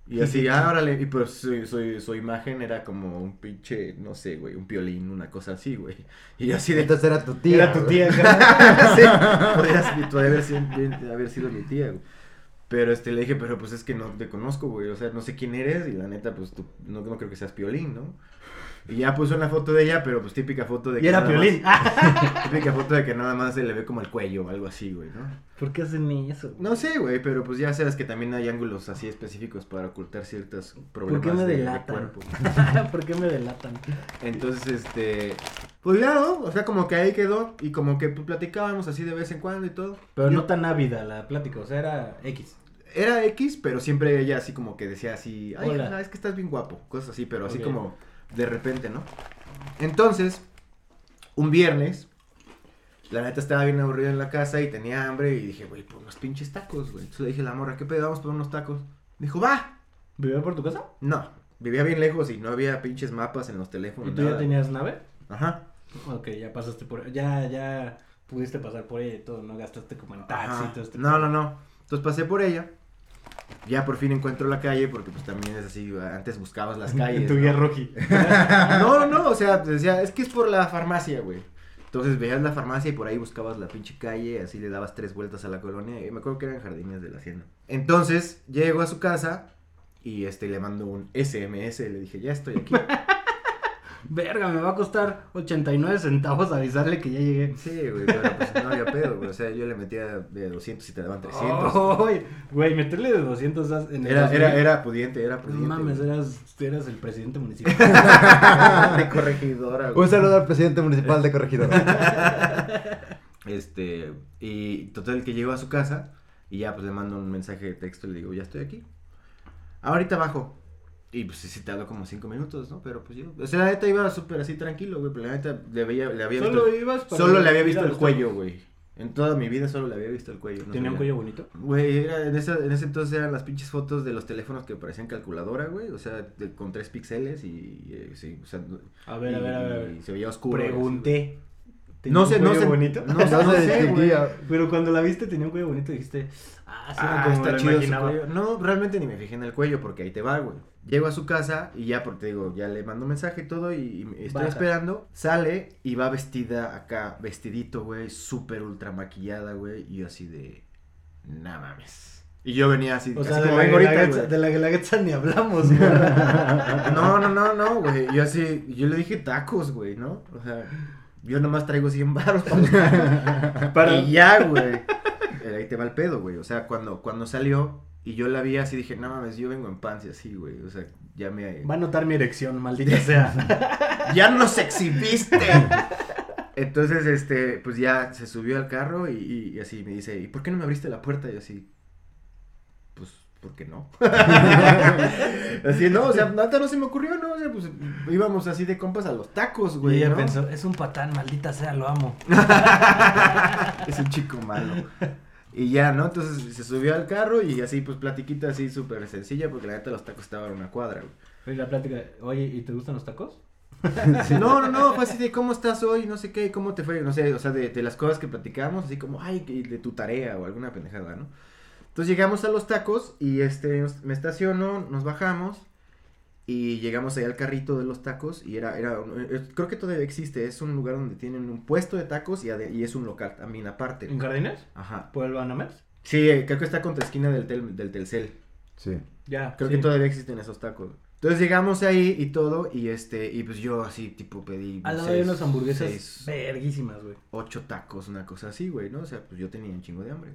[SPEAKER 14] Y así, ah, órale, y pues su, su, su imagen era como un pinche, no sé, güey, un piolín, una cosa así, güey. Y así de...
[SPEAKER 12] Entonces era tu tía.
[SPEAKER 13] Era tu tía,
[SPEAKER 14] sí, podría, ser- podría haber, sido, bien- haber sido mi tía, güey. Pero este, le dije, pero pues es que no te conozco, güey, o sea, no sé quién eres y la neta, pues tú, no, no creo que seas piolín, ¿no? Y ya puso una foto de ella, pero pues típica foto de
[SPEAKER 13] Y era
[SPEAKER 14] nada más-
[SPEAKER 13] Piolín.
[SPEAKER 14] típica foto de que nada más se le ve como el cuello o algo así, güey, ¿no?
[SPEAKER 13] ¿Por qué hacen eso?
[SPEAKER 14] No sé, güey, pero pues ya sabes que también hay ángulos así específicos para ocultar ciertos problemas
[SPEAKER 13] ¿Por qué me
[SPEAKER 14] de- de
[SPEAKER 13] delatan?
[SPEAKER 14] cuerpo.
[SPEAKER 13] ¿Por qué me delatan?
[SPEAKER 14] Entonces, este, pues ya, ¿no? O sea, como que ahí quedó y como que pues, platicábamos así de vez en cuando y todo.
[SPEAKER 13] Pero
[SPEAKER 14] Yo-
[SPEAKER 13] no tan ávida la plática, o sea, era X.
[SPEAKER 14] Era X, pero siempre ella así como que decía así, ay,
[SPEAKER 13] Hola.
[SPEAKER 14] es que estás bien guapo, cosas así, pero así como de repente, ¿no? Entonces, un viernes, la neta estaba bien aburrido en la casa y tenía hambre y dije, güey, pues unos pinches tacos, güey. Entonces le dije a la morra, ¿qué pedo? Vamos por unos tacos. Dijo, va.
[SPEAKER 13] ¿Vivía por tu casa?
[SPEAKER 14] No, vivía bien lejos y no había pinches mapas en los teléfonos.
[SPEAKER 13] ¿Y tú ya tenías nave?
[SPEAKER 14] Ajá.
[SPEAKER 13] Ok, ya pasaste por... Ya, ya pudiste pasar por ella y todo, no gastaste como en taxi y todo este
[SPEAKER 14] No, no, no. Entonces pasé por ella. Ya por fin encuentro la calle porque pues también es así, antes buscabas las calles.
[SPEAKER 13] En tu
[SPEAKER 14] ¿no?
[SPEAKER 13] guía roji.
[SPEAKER 14] No, no, no, o sea, decía, es que es por la farmacia, güey. Entonces veías la farmacia y por ahí buscabas la pinche calle, así le dabas tres vueltas a la colonia. Y me acuerdo que eran jardines de la hacienda. Entonces, llego a su casa y este le mando un SMS, le dije, ya estoy aquí.
[SPEAKER 13] Verga, me va a costar 89 centavos avisarle que ya llegué.
[SPEAKER 14] Sí, güey, pero pues no había pedo, güey. O sea, yo le metía de 200 y te daban 300.
[SPEAKER 13] Ay, Güey, meterle de 200 as- en el
[SPEAKER 14] Era,
[SPEAKER 13] 2000.
[SPEAKER 14] era, era pudiente, era
[SPEAKER 13] No
[SPEAKER 14] pudiente.
[SPEAKER 13] mames,
[SPEAKER 14] güey.
[SPEAKER 13] eras, eras el presidente municipal.
[SPEAKER 14] de corregidora, güey.
[SPEAKER 12] Un saludo al presidente municipal de Corregidora.
[SPEAKER 14] Este, y total que llego a su casa y ya pues le mando un mensaje de texto y le digo, ya estoy aquí. Ahorita bajo. Y pues sí, tardó como cinco minutos, ¿no? Pero pues yo, o sea, la neta iba súper así tranquilo, güey, pero la neta le, veía, le había
[SPEAKER 13] Solo
[SPEAKER 14] visto,
[SPEAKER 13] ibas para
[SPEAKER 14] solo le había visto
[SPEAKER 13] a
[SPEAKER 14] el cuello, güey. En toda mi vida solo le había visto el cuello. no
[SPEAKER 13] ¿Tenía un cuello bonito?
[SPEAKER 14] Güey, era, en, esa, en ese entonces eran las pinches fotos de los teléfonos que parecían calculadora, güey. O sea, de- con tres píxeles y, eh, sí, o sea.
[SPEAKER 13] A ver, a
[SPEAKER 14] y-
[SPEAKER 13] ver, a ver.
[SPEAKER 14] y se veía oscuro.
[SPEAKER 13] Pregunté.
[SPEAKER 14] No
[SPEAKER 13] un
[SPEAKER 14] sé, no
[SPEAKER 13] cuello
[SPEAKER 14] sé.
[SPEAKER 13] bonito?
[SPEAKER 14] No, sé, no sé, güey.
[SPEAKER 13] Pero cuando la viste tenía un cuello bonito y dijiste, ah, sí,
[SPEAKER 14] Ah,
[SPEAKER 13] como
[SPEAKER 14] está
[SPEAKER 13] lo
[SPEAKER 14] chido su
[SPEAKER 13] imaginaba.
[SPEAKER 14] cuello. No, realmente ni me fijé en el cuello porque ahí te va, güey. Llego a su casa y ya, porque digo, ya le mando mensaje y todo y, y estoy
[SPEAKER 13] Baja.
[SPEAKER 14] esperando. Sale y va vestida acá, vestidito, güey, súper ultra maquillada, güey. Y yo así de, no mames. Y yo venía así,
[SPEAKER 13] O
[SPEAKER 14] así
[SPEAKER 13] sea, de
[SPEAKER 14] como
[SPEAKER 13] la,
[SPEAKER 14] vengo ahorita, güey.
[SPEAKER 13] de la guelaguetza ni hablamos, güey.
[SPEAKER 14] No, no, no, no, güey. Yo así, yo le dije tacos, güey, ¿no? O sea, yo nomás traigo 100 baros para.
[SPEAKER 13] Para-
[SPEAKER 14] Y ya, güey. Ahí te va el pedo, güey. O sea, cuando, cuando salió y yo la vi así, dije, no mames, yo vengo en pants y así, güey. O sea, ya me...
[SPEAKER 13] Va a notar mi erección, maldita sea.
[SPEAKER 14] ¡Ya nos exhibiste! Entonces, este, pues ya se subió al carro y, y- y así me dice, ¿y por qué no me abriste la puerta? Y yo así, pues, ¿por qué no? así, no, o sea, nada no se me ocurrió, ¿no? O sea, pues íbamos así de compas a los tacos,
[SPEAKER 13] Y
[SPEAKER 14] güey.
[SPEAKER 13] ella
[SPEAKER 14] ¿no?
[SPEAKER 13] pensó, es un patán, maldita sea, lo amo.
[SPEAKER 14] es un chico malo. Y ya, ¿no? Entonces se subió al carro y así, pues, platiquita así súper sencilla, porque la neta los tacos estaban a una cuadra, güey.
[SPEAKER 13] Y la plática, oye, ¿y te gustan los tacos?
[SPEAKER 14] No, no, no, fue así de cómo estás hoy, no sé qué, cómo te fue, no sé, o sea, de, de las cosas que platicamos, así como, ay, que de tu tarea o alguna pendejada, ¿no? Entonces llegamos a los tacos y este, me estaciono, nos bajamos Y llegamos ahí al carrito de los tacos y era, era, eh, creo que todavía existe, es un lugar donde tienen un puesto de tacos y, ade- y es un local también aparte.
[SPEAKER 13] ¿En Jardines?
[SPEAKER 14] Ajá.
[SPEAKER 13] ¿Por el Banamex?
[SPEAKER 14] Sí, creo que está contra esquina del, tel- del Telcel.
[SPEAKER 12] Sí.
[SPEAKER 13] Ya.
[SPEAKER 14] Creo
[SPEAKER 13] sí.
[SPEAKER 14] que todavía existen esos tacos. Entonces llegamos ahí y todo y este, y pues yo así tipo pedí
[SPEAKER 13] Al lado
[SPEAKER 14] seis-
[SPEAKER 13] hay unas hamburguesas
[SPEAKER 14] seis,
[SPEAKER 13] verguísimas, güey.
[SPEAKER 14] ocho tacos, una cosa así, güey, ¿no? O sea, pues yo tenía un chingo de hambre.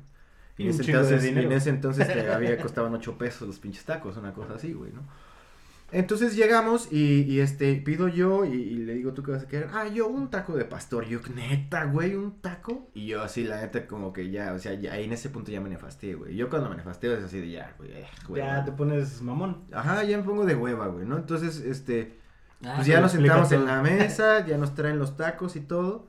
[SPEAKER 14] Y,
[SPEAKER 13] Y
[SPEAKER 14] en
[SPEAKER 13] un
[SPEAKER 14] ese
[SPEAKER 13] chingo de
[SPEAKER 14] entonces, en ese entonces que había costaban ocho pesos los pinches tacos, una cosa así, güey, ¿no? Entonces llegamos y, y, este, pido yo y, y le digo, ¿tú qué vas a querer? Ah, yo un taco de pastor. Yo, neta, güey, un taco. Y yo así, la neta, como que ya, o sea, ya ahí en ese punto ya me nefasteé, güey. Yo cuando me nefasteo es así de ya, güey, eh, güey.
[SPEAKER 13] Ya te pones mamón.
[SPEAKER 14] Ajá, ya me pongo de hueva, güey, ¿no? Entonces, este,
[SPEAKER 13] Ah,
[SPEAKER 14] pues ya nos sentamos en la mesa, ya nos traen los tacos y todo.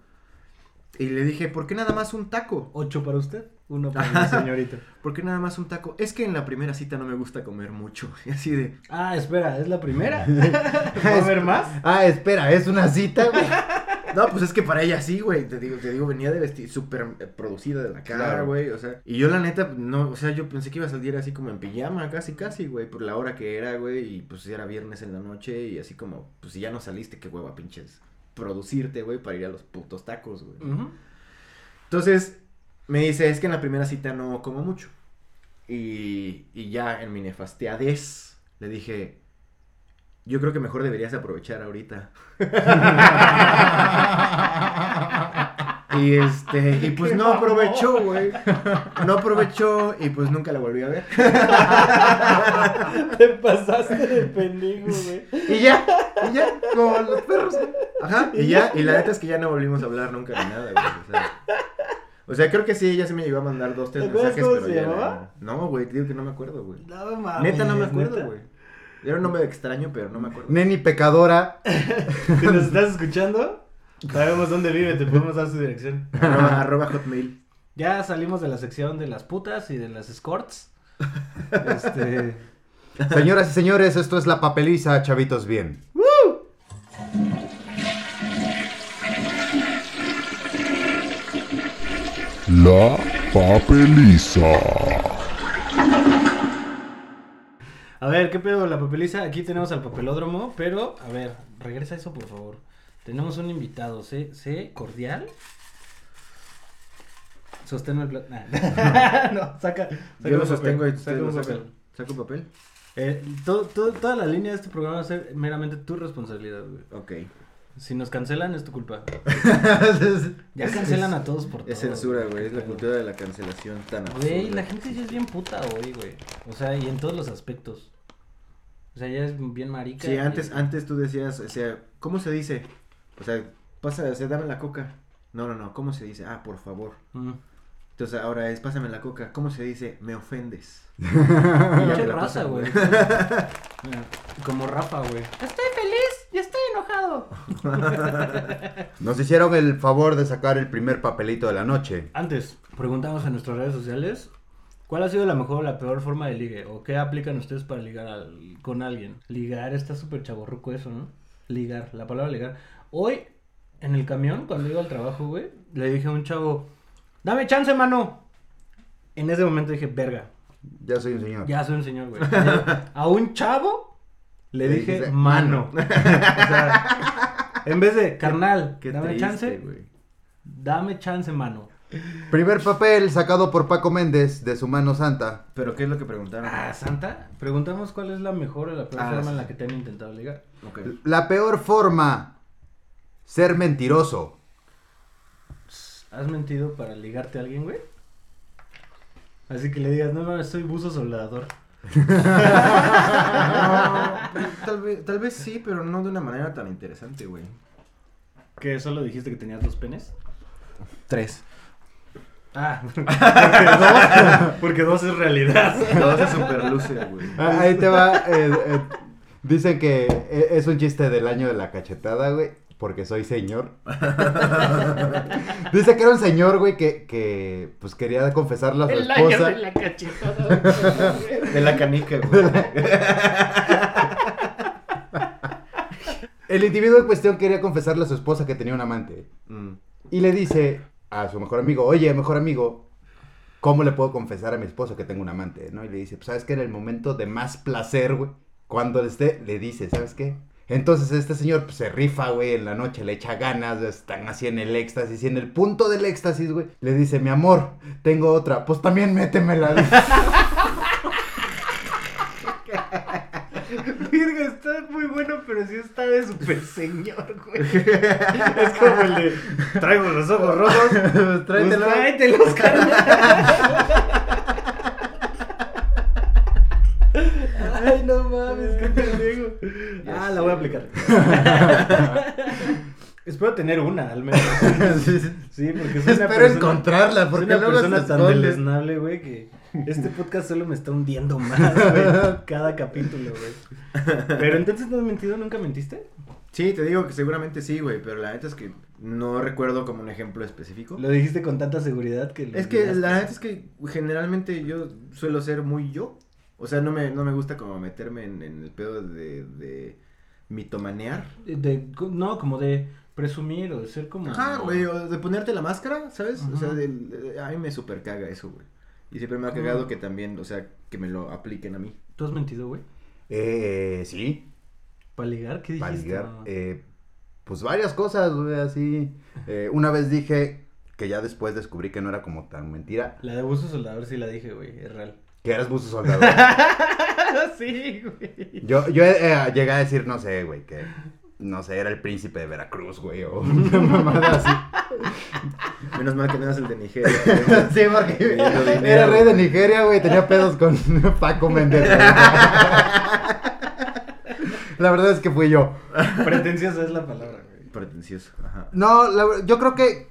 [SPEAKER 14] Y le dije, ¿por qué nada más un taco?
[SPEAKER 13] Ocho para usted, uno para mi señorita.
[SPEAKER 14] ¿Por qué nada más un taco? Es que en la primera cita no me gusta comer mucho. Y así de,
[SPEAKER 13] Ah, espera, ¿es la primera? ¿Va a haber más?
[SPEAKER 12] Ah, espera, ¿es una cita, güey?
[SPEAKER 14] no, pues es que para ella sí, güey. Te digo, te digo, venía de vestir súper producida de la cara,
[SPEAKER 12] Claro.
[SPEAKER 14] güey. O sea, y yo la neta, no, o sea, yo pensé que iba a salir así como en pijama, casi, casi, güey, por la hora que era, güey. Y pues era viernes en la noche y así como, pues si ya no saliste, qué hueva, pinches. Producirte, güey, para ir a los putos tacos, güey. Entonces, me dice, es que en la primera cita no como mucho. Y, y ya en mi nefasteadez le dije, yo creo que mejor deberías aprovechar ahorita. y este, y pues no aprovechó, güey. No aprovechó y pues nunca la volví a ver.
[SPEAKER 13] Te pasaste de pendejo, güey.
[SPEAKER 14] Y ya, y ya, como los perros. Ajá, y ya, y la neta es que ya no volvimos a hablar nunca ni nada, güey. O sea, o sea, creo que sí, ella se me llegó a mandar dos, tres
[SPEAKER 13] ¿Te acuerdas
[SPEAKER 14] mensajes,
[SPEAKER 13] cómo
[SPEAKER 14] pero
[SPEAKER 13] se
[SPEAKER 14] ya
[SPEAKER 13] llamaba?
[SPEAKER 14] No, No, güey, te digo que no me acuerdo, güey.
[SPEAKER 13] No mames.
[SPEAKER 14] Neta no me acuerdo, güey. Era un nombre extraño, pero no me acuerdo.
[SPEAKER 12] Neni pecadora.
[SPEAKER 13] Si nos estás escuchando, sabemos dónde vive, te podemos dar su dirección.
[SPEAKER 14] arroba, arroba hotmail.
[SPEAKER 13] Ya salimos de la sección de las putas y de las escorts. Este.
[SPEAKER 12] Señoras y señores, esto es la papeliza, chavitos bien.
[SPEAKER 3] La papeliza.
[SPEAKER 13] A ver, ¿qué pedo la papeliza? Aquí tenemos al papelódromo, pero, a ver, regresa eso, por favor. Tenemos un invitado, sé, sé cordial. Sosténme el plato. no, saca. saca
[SPEAKER 14] Yo lo sostengo
[SPEAKER 13] papel,
[SPEAKER 14] y
[SPEAKER 13] saca papel.
[SPEAKER 14] ¿Saco papel?
[SPEAKER 13] Eh, todo, todo- toda la línea de este programa va a ser meramente tu responsabilidad, güey.
[SPEAKER 14] Ok.
[SPEAKER 13] Si nos cancelan es tu culpa. Ya cancelan a todos por todo.
[SPEAKER 14] Es censura, güey. Es la cultura de la cancelación tan
[SPEAKER 13] Güey, la gente ya es bien puta hoy, güey. O sea, y en todos los aspectos. O sea, ya es bien marica.
[SPEAKER 14] Sí,
[SPEAKER 13] y-
[SPEAKER 14] antes, antes tú decías, o sea, ¿cómo se dice? O sea, pasa, o sea, dame la coca. No, no, no, ¿cómo se dice? Ah, por favor.
[SPEAKER 13] Mm.
[SPEAKER 14] Entonces ahora es, pásame la coca. ¿Cómo se dice? Me ofendes. La
[SPEAKER 13] raza, güey. Como Rafa, güey.
[SPEAKER 5] Estoy feliz
[SPEAKER 12] Nos hicieron el favor de sacar el primer papelito de la noche.
[SPEAKER 13] Antes, preguntamos en nuestras redes sociales. ¿Cuál ha sido la mejor o la peor forma de ligue? ¿O qué aplican ustedes para ligar al- con alguien? Ligar, está súper chaborruco eso, ¿no? Ligar, la palabra ligar. Hoy, en el camión, cuando iba al trabajo, güey, le dije a un chavo, dame chance, mano. En ese momento dije, verga,
[SPEAKER 12] Ya soy un señor.
[SPEAKER 13] ya soy un señor, güey. A un chavo le
[SPEAKER 12] Le
[SPEAKER 13] dije mano. o sea, en vez de carnal,
[SPEAKER 14] Qué
[SPEAKER 13] dame
[SPEAKER 14] triste,
[SPEAKER 13] chance,
[SPEAKER 14] güey.
[SPEAKER 13] dame chance, mano.
[SPEAKER 12] Primer papel sacado por Paco Méndez de su mano santa.
[SPEAKER 14] ¿Pero qué es lo que preguntaron?
[SPEAKER 13] Ah, Santa, preguntamos cuál es la mejor o la peor
[SPEAKER 14] Ah,
[SPEAKER 13] forma
[SPEAKER 14] sí,
[SPEAKER 13] en la que te han intentado ligar.
[SPEAKER 12] La peor forma, ser mentiroso.
[SPEAKER 13] ¿Has mentido para ligarte a alguien, güey? Así que le digas, no mames, soy buzo soldador.
[SPEAKER 14] No, tal vez, tal vez sí, pero no de una manera tan interesante, güey.
[SPEAKER 13] ¿Que solo dijiste que tenías dos penes?
[SPEAKER 14] Tres.
[SPEAKER 13] Ah, porque dos, porque dos es realidad.
[SPEAKER 14] Dos es super luce, güey.
[SPEAKER 12] Ah, Ahí te va. eh, eh, dicen que eh, es un chiste del año de la cachetada, güey. Porque soy señor. Dice que era un señor, güey, que, que pues quería confesarle a su
[SPEAKER 5] El
[SPEAKER 12] esposa.
[SPEAKER 5] de la cachetada.
[SPEAKER 14] De la canica, güey.
[SPEAKER 12] El individuo en cuestión quería confesarle a su esposa que tenía un amante.
[SPEAKER 14] Mm.
[SPEAKER 12] Y le dice a su mejor amigo, oye, mejor amigo, ¿cómo le puedo confesar a mi esposa que tengo un amante? ¿no? Y le dice, pues sabes que en el momento de más placer, güey, Cuando esté, le dice, ¿sabes qué? Entonces este señor pues, se rifa, güey, en la noche le echa ganas, están así en el éxtasis y en el punto del éxtasis, güey, le dice, mi amor, tengo otra, pues también métemela.
[SPEAKER 13] Virga, está muy bueno, pero sí está de super señor, güey. es como el de, traigo los ojos rojos,
[SPEAKER 12] Tráetelos.
[SPEAKER 13] pues tráetelos, carnal. Ay, no mames, qué pendejo. Ah, la voy a aplicar. Espero tener una, al menos.
[SPEAKER 12] Sí, sí.
[SPEAKER 13] Sí, porque soy una
[SPEAKER 12] Espero
[SPEAKER 13] persona,
[SPEAKER 12] encontrarla,
[SPEAKER 13] soy
[SPEAKER 12] porque
[SPEAKER 13] una
[SPEAKER 12] luego
[SPEAKER 13] persona tan deleznable, güey, que este podcast solo me está hundiendo más, güey. Cada capítulo, güey. Pero entonces no has mentido, ¿nunca mentiste?
[SPEAKER 14] Sí, te digo que seguramente sí, güey, pero la neta es que no recuerdo como un ejemplo específico.
[SPEAKER 13] Lo dijiste con tanta seguridad que... lo
[SPEAKER 14] Es que la neta es que generalmente yo suelo ser muy yo. O sea, no me, no me gusta como meterme en, en el pedo de, de mitomanear.
[SPEAKER 13] De, no, como de presumir o de ser como...
[SPEAKER 14] Ajá, güey, o de ponerte la máscara, ¿sabes? O sea, de- a mí me super caga eso, güey. Y siempre me ha cagado que también, o sea, que me lo apliquen a mí.
[SPEAKER 13] ¿Tú has mentido, güey?
[SPEAKER 12] Eh, sí,
[SPEAKER 13] ¿Para ligar? ¿Qué
[SPEAKER 12] para
[SPEAKER 13] dijiste?
[SPEAKER 12] ligar.
[SPEAKER 13] mamá?
[SPEAKER 12] Eh, pues varias cosas, güey, así. Eh, una vez dije que ya después descubrí que no era como tan mentira,
[SPEAKER 13] La de buzo soldador sí la dije, güey, es real.
[SPEAKER 12] Que eras buzo soldado.
[SPEAKER 13] sí, güey.
[SPEAKER 12] Yo, yo eh, llegué a decir, no sé, güey, que, no sé, era el príncipe de Veracruz, güey, o una mamada así.
[SPEAKER 14] Menos mal que no eras el de Nigeria.
[SPEAKER 12] Sí, porque era rey de Nigeria, güey, tenía pedos con Paco Méndez. güey. La verdad es que fui yo.
[SPEAKER 13] Pretenciosa es la palabra, güey.
[SPEAKER 14] Pretencioso, ajá.
[SPEAKER 12] No, la yo creo que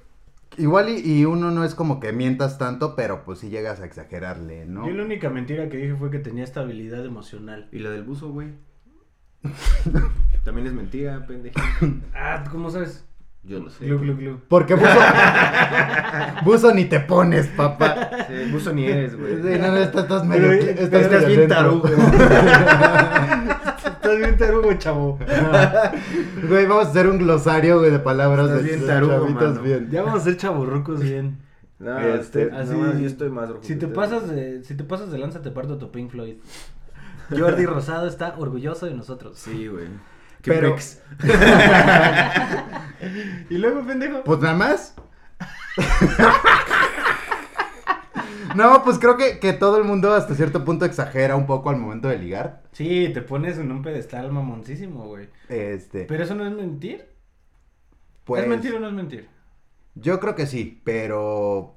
[SPEAKER 12] igual y, y uno no es como que mientas tanto, pero pues sí llegas a exagerarle, ¿no?
[SPEAKER 13] Yo la única mentira que dije fue que tenía estabilidad emocional.
[SPEAKER 14] ¿Y la del buzo, güey? También es mentira, pendejo.
[SPEAKER 13] Ah, ¿tú cómo sabes?
[SPEAKER 14] Yo lo sé.
[SPEAKER 13] Glu, glu, glu.
[SPEAKER 12] Porque buzo, buzo ni te pones, papá.
[SPEAKER 14] Sí, buzo ni eres, güey.
[SPEAKER 12] Sí, no, no, estás, estás medio...
[SPEAKER 13] Pero,
[SPEAKER 12] estás,
[SPEAKER 14] Estás bien tarugo.
[SPEAKER 13] Estás bien tarugo, chavo.
[SPEAKER 12] Güey, vamos a hacer un glosario, güey, de palabras
[SPEAKER 14] Estás
[SPEAKER 12] de,
[SPEAKER 14] bien tarugo, mano.
[SPEAKER 12] bien.
[SPEAKER 13] Ya vamos a ser chaburrucos bien.
[SPEAKER 14] No,
[SPEAKER 12] Este,
[SPEAKER 14] este,
[SPEAKER 13] así-
[SPEAKER 14] no, yo estoy más rojo
[SPEAKER 13] Si te pasas de, si te pasas de lanza te parto tu Pink Floyd. Jordi Rosado está orgulloso de nosotros.
[SPEAKER 14] Sí, güey. Qué
[SPEAKER 12] Pero-
[SPEAKER 14] pex.
[SPEAKER 13] Y luego, pendejo.
[SPEAKER 12] Pues nada más. No, pues creo que, que todo el mundo hasta cierto punto exagera un poco al momento de ligar.
[SPEAKER 13] Sí, te pones en un pedestal mamoncísimo, güey.
[SPEAKER 12] Este,
[SPEAKER 13] Pero eso no es mentir.
[SPEAKER 12] pues
[SPEAKER 13] ¿Es mentir o no es mentir?
[SPEAKER 12] yo creo que sí, pero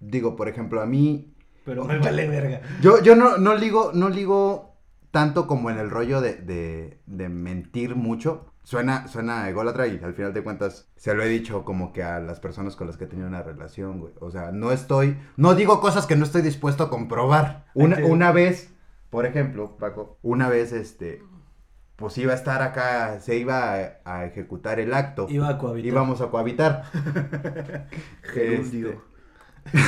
[SPEAKER 12] digo, por ejemplo, a mí
[SPEAKER 13] Pero me vale verga.
[SPEAKER 12] yo yo no no ligo no ligo tanto como en el rollo de, de, de mentir mucho. Suena, suena ególatra y al final de cuentas se lo he dicho como que a las personas con las que he tenido una relación, güey. O sea, no estoy, no digo cosas que no estoy dispuesto a comprobar. Una, una vez, por ejemplo, Paco, una vez este, pues iba a estar acá, se iba a, a ejecutar el acto.
[SPEAKER 13] Iba a cohabitar.
[SPEAKER 12] Íbamos a cohabitar.
[SPEAKER 14] Gerundio.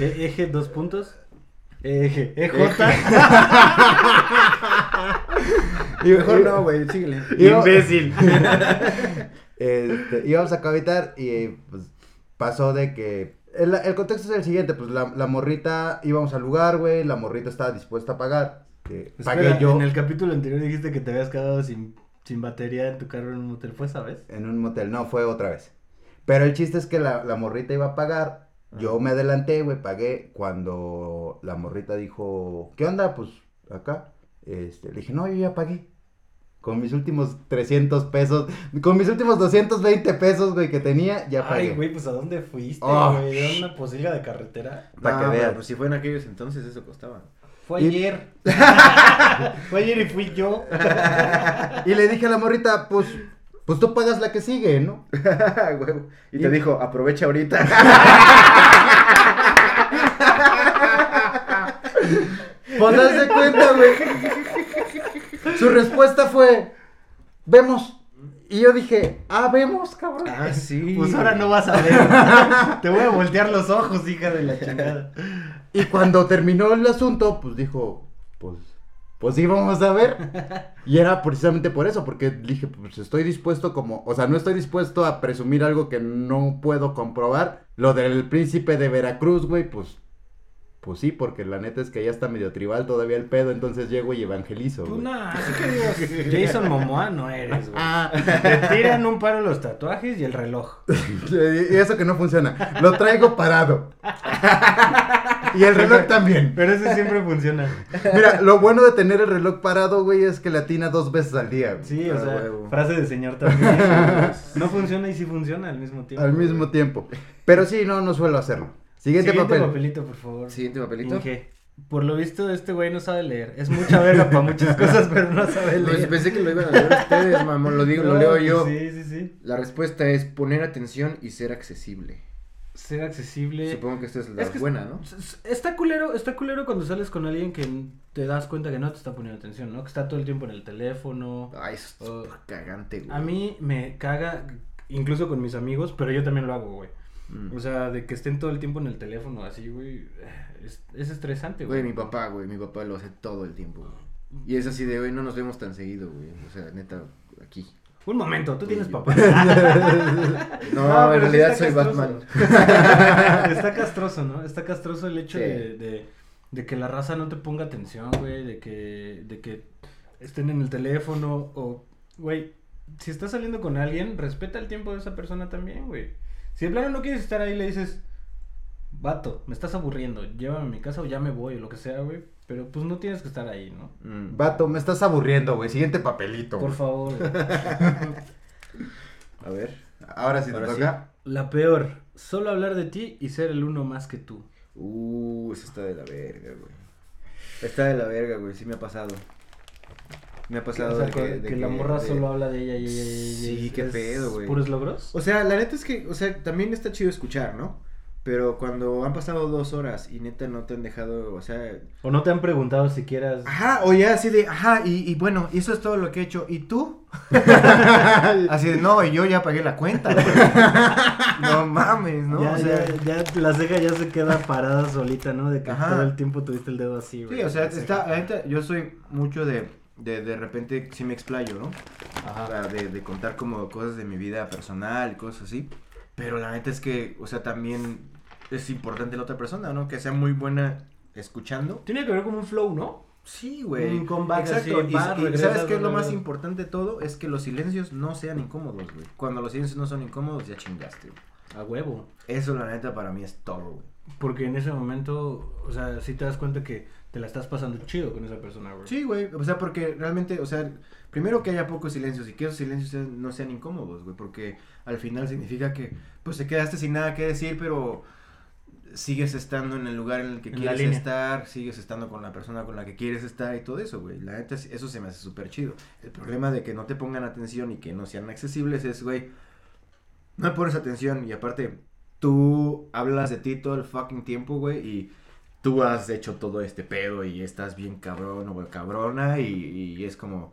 [SPEAKER 13] E- eje, dos puntos. Eje, EJ.
[SPEAKER 12] Y-
[SPEAKER 14] Mejor no, güey, síguele.
[SPEAKER 12] Iba-
[SPEAKER 13] Imbécil.
[SPEAKER 12] Este, íbamos a cohabitar y pues pasó de que... El, el contexto es el siguiente, pues la, la morrita, íbamos al lugar, güey, la morrita estaba dispuesta a pagar. eh, pagué yo
[SPEAKER 13] En el capítulo anterior dijiste que te habías quedado sin, sin batería en tu carro en un motel. ¿Fue esa vez?
[SPEAKER 12] en un motel, no, fue otra vez. Pero el chiste es que la, la morrita iba a pagar, yo me adelanté, güey, pagué cuando la morrita dijo, ¿qué onda? Pues acá. Este, le dije, no, yo ya pagué. Con mis últimos 300 pesos, con mis últimos 220 pesos, güey, que tenía, ya pagué.
[SPEAKER 13] Ay, güey, pues ¿a dónde fuiste,
[SPEAKER 12] Oh.
[SPEAKER 13] güey? ¿Era una posilga de carretera?
[SPEAKER 14] No,
[SPEAKER 12] que
[SPEAKER 14] pero,
[SPEAKER 12] veas.
[SPEAKER 14] Pues si fue en aquellos entonces, eso costaba.
[SPEAKER 13] Fue
[SPEAKER 12] Y-
[SPEAKER 13] ayer. Fue ayer y fui yo.
[SPEAKER 12] Y le dije a la morrita, pues, pues tú pagas la que sigue, ¿no?
[SPEAKER 14] Huevo. y te
[SPEAKER 12] Y-
[SPEAKER 14] dijo, aprovecha ahorita.
[SPEAKER 12] Pues haz de cuenta, güey. Su respuesta fue, vemos. Y yo dije, ah, vemos, cabrón.
[SPEAKER 14] ah, sí.
[SPEAKER 13] Pues ahora no vas a ver. Te voy a voltear los ojos, hija de la chingada.
[SPEAKER 12] Y cuando terminó el asunto, pues dijo, pues, pues sí, vamos a ver. Y era precisamente por eso, porque dije, pues estoy dispuesto como, o sea, no estoy dispuesto a presumir algo que no puedo comprobar. Lo del príncipe de Veracruz, güey, pues, Pues sí, porque la neta es que ya está medio tribal todavía el pedo, entonces llego y evangelizo.
[SPEAKER 13] Tú
[SPEAKER 12] güey.
[SPEAKER 13] no, es que digo, Jason Momoa no eres, güey.
[SPEAKER 12] Ah.
[SPEAKER 13] Te tiran un paro los tatuajes y el reloj.
[SPEAKER 12] Y eso que no funciona. Lo traigo parado. Y el reloj también.
[SPEAKER 13] Pero ese siempre funciona.
[SPEAKER 12] Mira, lo bueno de tener el reloj parado, güey, es que le atina dos veces al día. güey.
[SPEAKER 13] Sí, o
[SPEAKER 14] Ah,
[SPEAKER 13] sea,
[SPEAKER 14] huevo.
[SPEAKER 13] frase de señor también. no funciona y sí funciona al mismo tiempo.
[SPEAKER 12] Al mismo tiempo. Pero sí, no, no suelo hacerlo. Siguiente,
[SPEAKER 13] Siguiente
[SPEAKER 12] papel.
[SPEAKER 13] papelito, por favor.
[SPEAKER 14] Siguiente papelito.
[SPEAKER 13] Inge. Por lo visto, este güey no sabe leer. Es mucha verga para muchas cosas, pero no sabe
[SPEAKER 14] Pues
[SPEAKER 13] leer.
[SPEAKER 14] pensé que lo iban a leer ustedes, mamón. Lo digo, lo leo
[SPEAKER 13] pues
[SPEAKER 14] yo.
[SPEAKER 13] Sí, sí, sí.
[SPEAKER 14] La respuesta es poner atención y ser accesible.
[SPEAKER 13] Ser accesible.
[SPEAKER 14] Supongo que esta es la
[SPEAKER 13] Es que
[SPEAKER 14] buena, ¿no?
[SPEAKER 13] Está culero, está culero cuando sales con alguien que te das cuenta que no te está poniendo atención, ¿no? Que está todo el tiempo en el teléfono.
[SPEAKER 14] Ay, eso es cagante, güey.
[SPEAKER 13] A mí me caga, incluso con mis amigos, pero yo también lo hago, güey.
[SPEAKER 14] Mm.
[SPEAKER 13] O sea, de que estén todo el tiempo en el teléfono, así, güey. Es, es estresante, güey.
[SPEAKER 14] Güey, mi papá, güey, mi papá lo hace todo el tiempo, güey. Y es así de, güey, no nos vemos tan seguido, güey. O sea, neta, aquí.
[SPEAKER 13] Un momento, tú tienes papá.
[SPEAKER 14] No, en realidad soy
[SPEAKER 13] castroso.
[SPEAKER 14] Batman.
[SPEAKER 13] está castroso, ¿no? Está castroso el hecho
[SPEAKER 14] Sí.
[SPEAKER 13] de, de, de que la raza no te ponga atención, güey. De que, de que estén en el teléfono o, güey, si estás saliendo con alguien, respeta el tiempo de esa persona también, güey. Si de plano no quieres estar ahí, le dices, vato, me estás aburriendo, llévame a mi casa o ya me voy o lo que sea, güey. Pero pues no tienes que estar ahí, ¿no?
[SPEAKER 14] Mm.
[SPEAKER 12] Vato, me estás aburriendo, güey. Siguiente papelito.
[SPEAKER 13] Por
[SPEAKER 12] güey.
[SPEAKER 13] favor. güey.
[SPEAKER 14] A ver.
[SPEAKER 12] Ahora sí te
[SPEAKER 14] Ahora sí.
[SPEAKER 12] toca.
[SPEAKER 13] La peor, solo hablar de ti y ser el uno más que tú.
[SPEAKER 14] Uh, eso está de la verga, güey. Está de la verga, güey. Sí me ha pasado. Me ha pasado
[SPEAKER 13] O sea,
[SPEAKER 14] de
[SPEAKER 13] que,
[SPEAKER 14] que, de
[SPEAKER 13] que la morra
[SPEAKER 14] de-
[SPEAKER 13] solo habla de ella y ella.
[SPEAKER 14] Sí,
[SPEAKER 13] es-
[SPEAKER 14] qué pedo, güey.
[SPEAKER 13] ¿Puros logros?
[SPEAKER 14] O sea, la neta es que, o sea, también está chido escuchar, ¿no? Pero cuando han pasado dos horas y neta no te han dejado, o sea...
[SPEAKER 13] ¿O no te han preguntado si quieras...
[SPEAKER 14] Ajá, o ya así de, ajá, y, y bueno, y eso es todo lo que he hecho. ¿Y tú? así de, no, y yo ya pagué la cuenta. güey". no mames, ¿no?
[SPEAKER 13] ya,
[SPEAKER 14] o sea,
[SPEAKER 13] ya, ya la ceja ya se queda parada solita, ¿no? De que
[SPEAKER 14] Ajá.
[SPEAKER 13] todo el tiempo tuviste el dedo así, güey.
[SPEAKER 14] Sí, o sea, está, neta, yo soy mucho de, de, de repente, sí me explayo, ¿no?
[SPEAKER 13] Ajá.
[SPEAKER 14] O sea, de, de contar como cosas de mi vida personal y cosas así. Pero la neta es que, o sea, también es importante la otra persona, ¿no? Que sea muy buena escuchando.
[SPEAKER 13] Tiene que ver como un flow, ¿no?
[SPEAKER 14] Sí, güey.
[SPEAKER 13] Un comeback
[SPEAKER 14] Exacto.
[SPEAKER 13] así,
[SPEAKER 14] y,
[SPEAKER 13] vas,
[SPEAKER 14] y
[SPEAKER 13] regresas,
[SPEAKER 14] ¿sabes qué es lo más importante de todo? Es que los silencios no sean incómodos, güey. Cuando los silencios no son incómodos, ya chingaste, güey.
[SPEAKER 13] A huevo.
[SPEAKER 14] Eso, la neta, para mí es todo, güey.
[SPEAKER 13] Porque en ese momento, o sea, sí te das cuenta que te la estás pasando chido con esa persona, güey.
[SPEAKER 14] Sí, güey. O sea, porque realmente, o sea, primero que haya pocos silencios y que esos silencios no sean incómodos, güey. Porque al final significa que, pues, te quedaste sin nada que decir, pero sigues estando en el lugar en el que
[SPEAKER 13] En
[SPEAKER 14] quieres estar, sigues estando con la persona con la que quieres estar y todo eso, güey. La neta, es- eso se me hace súper chido. El problema de que no te pongan atención y que no sean accesibles es, güey, no me pones atención y aparte, tú hablas de ti todo el fucking tiempo, güey, y tú has hecho todo este pedo y estás bien cabrón o cabrona y, y es como,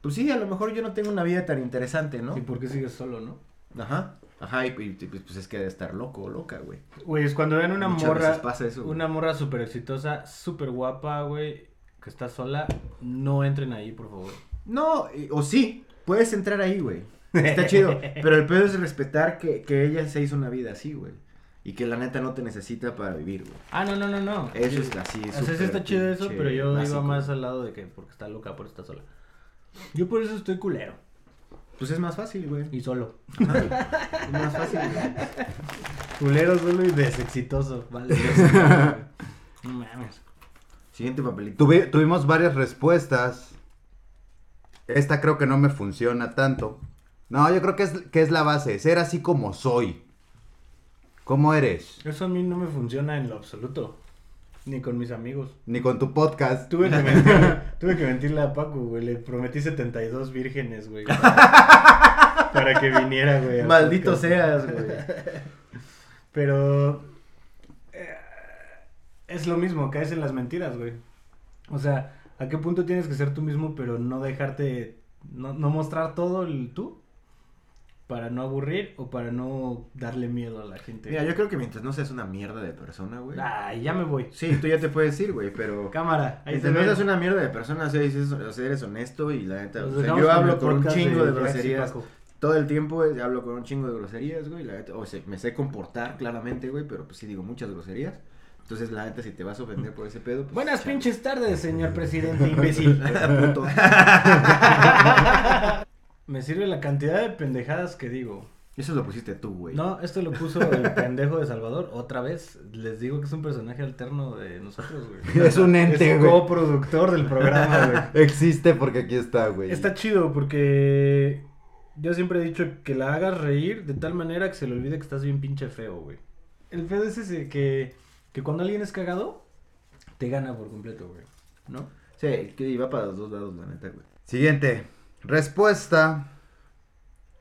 [SPEAKER 14] pues sí, a lo mejor yo no tengo una vida tan interesante, ¿no?
[SPEAKER 13] ¿Y por qué sigues solo, no?
[SPEAKER 14] Ajá, ajá, y, y, pues, pues es que debe estar loco o loca, güey.
[SPEAKER 13] Güey, es cuando ven una
[SPEAKER 14] Muchas
[SPEAKER 13] morra,
[SPEAKER 14] pasa eso,
[SPEAKER 13] una morra súper exitosa, súper guapa, güey, que está sola, no entren ahí, por favor.
[SPEAKER 14] No, o sí, puedes entrar ahí, güey. Está chido, pero el pedo es respetar que, que ella se hizo una vida así, güey. Y que la neta no te necesita para vivir, güey.
[SPEAKER 13] Ah, no, no, no, no.
[SPEAKER 14] Eso
[SPEAKER 13] Yo-
[SPEAKER 14] es así,
[SPEAKER 13] O sea, sí está chido eso, pero yo
[SPEAKER 14] básico.
[SPEAKER 13] iba más al lado de que porque está loca, por está sola. Yo por eso estoy culero.
[SPEAKER 14] Pues es más fácil, güey.
[SPEAKER 13] Y solo.
[SPEAKER 14] Es más fácil, güey.
[SPEAKER 13] Culero solo y desexitoso. Vale. no mames.
[SPEAKER 14] Siguiente papelito.
[SPEAKER 12] Tuvi- tuvimos varias respuestas. Esta creo que no me funciona tanto. No, yo creo que es, que es la base. Ser así como soy. ¿Cómo eres?
[SPEAKER 13] Eso a mí no me funciona en lo absoluto. Ni con mis amigos.
[SPEAKER 12] Ni con tu podcast.
[SPEAKER 13] Tuve que mentirle, tuve que mentirle a Paco, güey. Le prometí 72 vírgenes, güey. Para, para que viniera, güey. al
[SPEAKER 14] Maldito
[SPEAKER 13] podcast.
[SPEAKER 14] seas, güey.
[SPEAKER 13] Pero eh, es lo mismo, caes en las mentiras, güey. O sea, ¿a qué punto tienes que ser tú mismo, pero no dejarte, no, no mostrar todo el tú? Para no aburrir o para no darle miedo a la gente.
[SPEAKER 14] Mira, yo creo que mientras no seas una mierda de persona, güey.
[SPEAKER 13] Ay, ya me voy.
[SPEAKER 14] Sí, tú ya te puedes ir, güey, pero...
[SPEAKER 13] Cámara, ahí
[SPEAKER 14] Mientras no seas una mierda de persona, o sea, dices- o sea, eres honesto y la neta... O sea, yo hablo con un chingo de groserías. Todo el tiempo eh, hablo con un chingo de groserías, güey, la neta, o sea, me sé comportar claramente, güey, pero pues sí digo muchas groserías. Entonces, la neta, si te vas a ofender por ese pedo, pues.
[SPEAKER 13] Buenas pinches tardes, señor presidente, imbécil.
[SPEAKER 14] Puto.
[SPEAKER 13] Me sirve la cantidad de pendejadas que digo.
[SPEAKER 14] Eso lo pusiste tú, güey.
[SPEAKER 13] No, esto lo puso el pendejo de Salvador. Otra vez, les digo que es un personaje alterno de nosotros, güey.
[SPEAKER 12] Es un ente,
[SPEAKER 13] Es
[SPEAKER 12] güey.
[SPEAKER 13] coproductor del programa, güey.
[SPEAKER 12] Existe porque aquí está, güey.
[SPEAKER 13] Está chido porque yo siempre he dicho que la hagas reír de tal manera que se le olvide que estás bien pinche feo, güey. El pedo es ese que, que cuando alguien es cagado, te gana por completo, güey. ¿No?
[SPEAKER 14] Sí, que iba para los dos lados, la neta, güey.
[SPEAKER 12] Siguiente. Respuesta.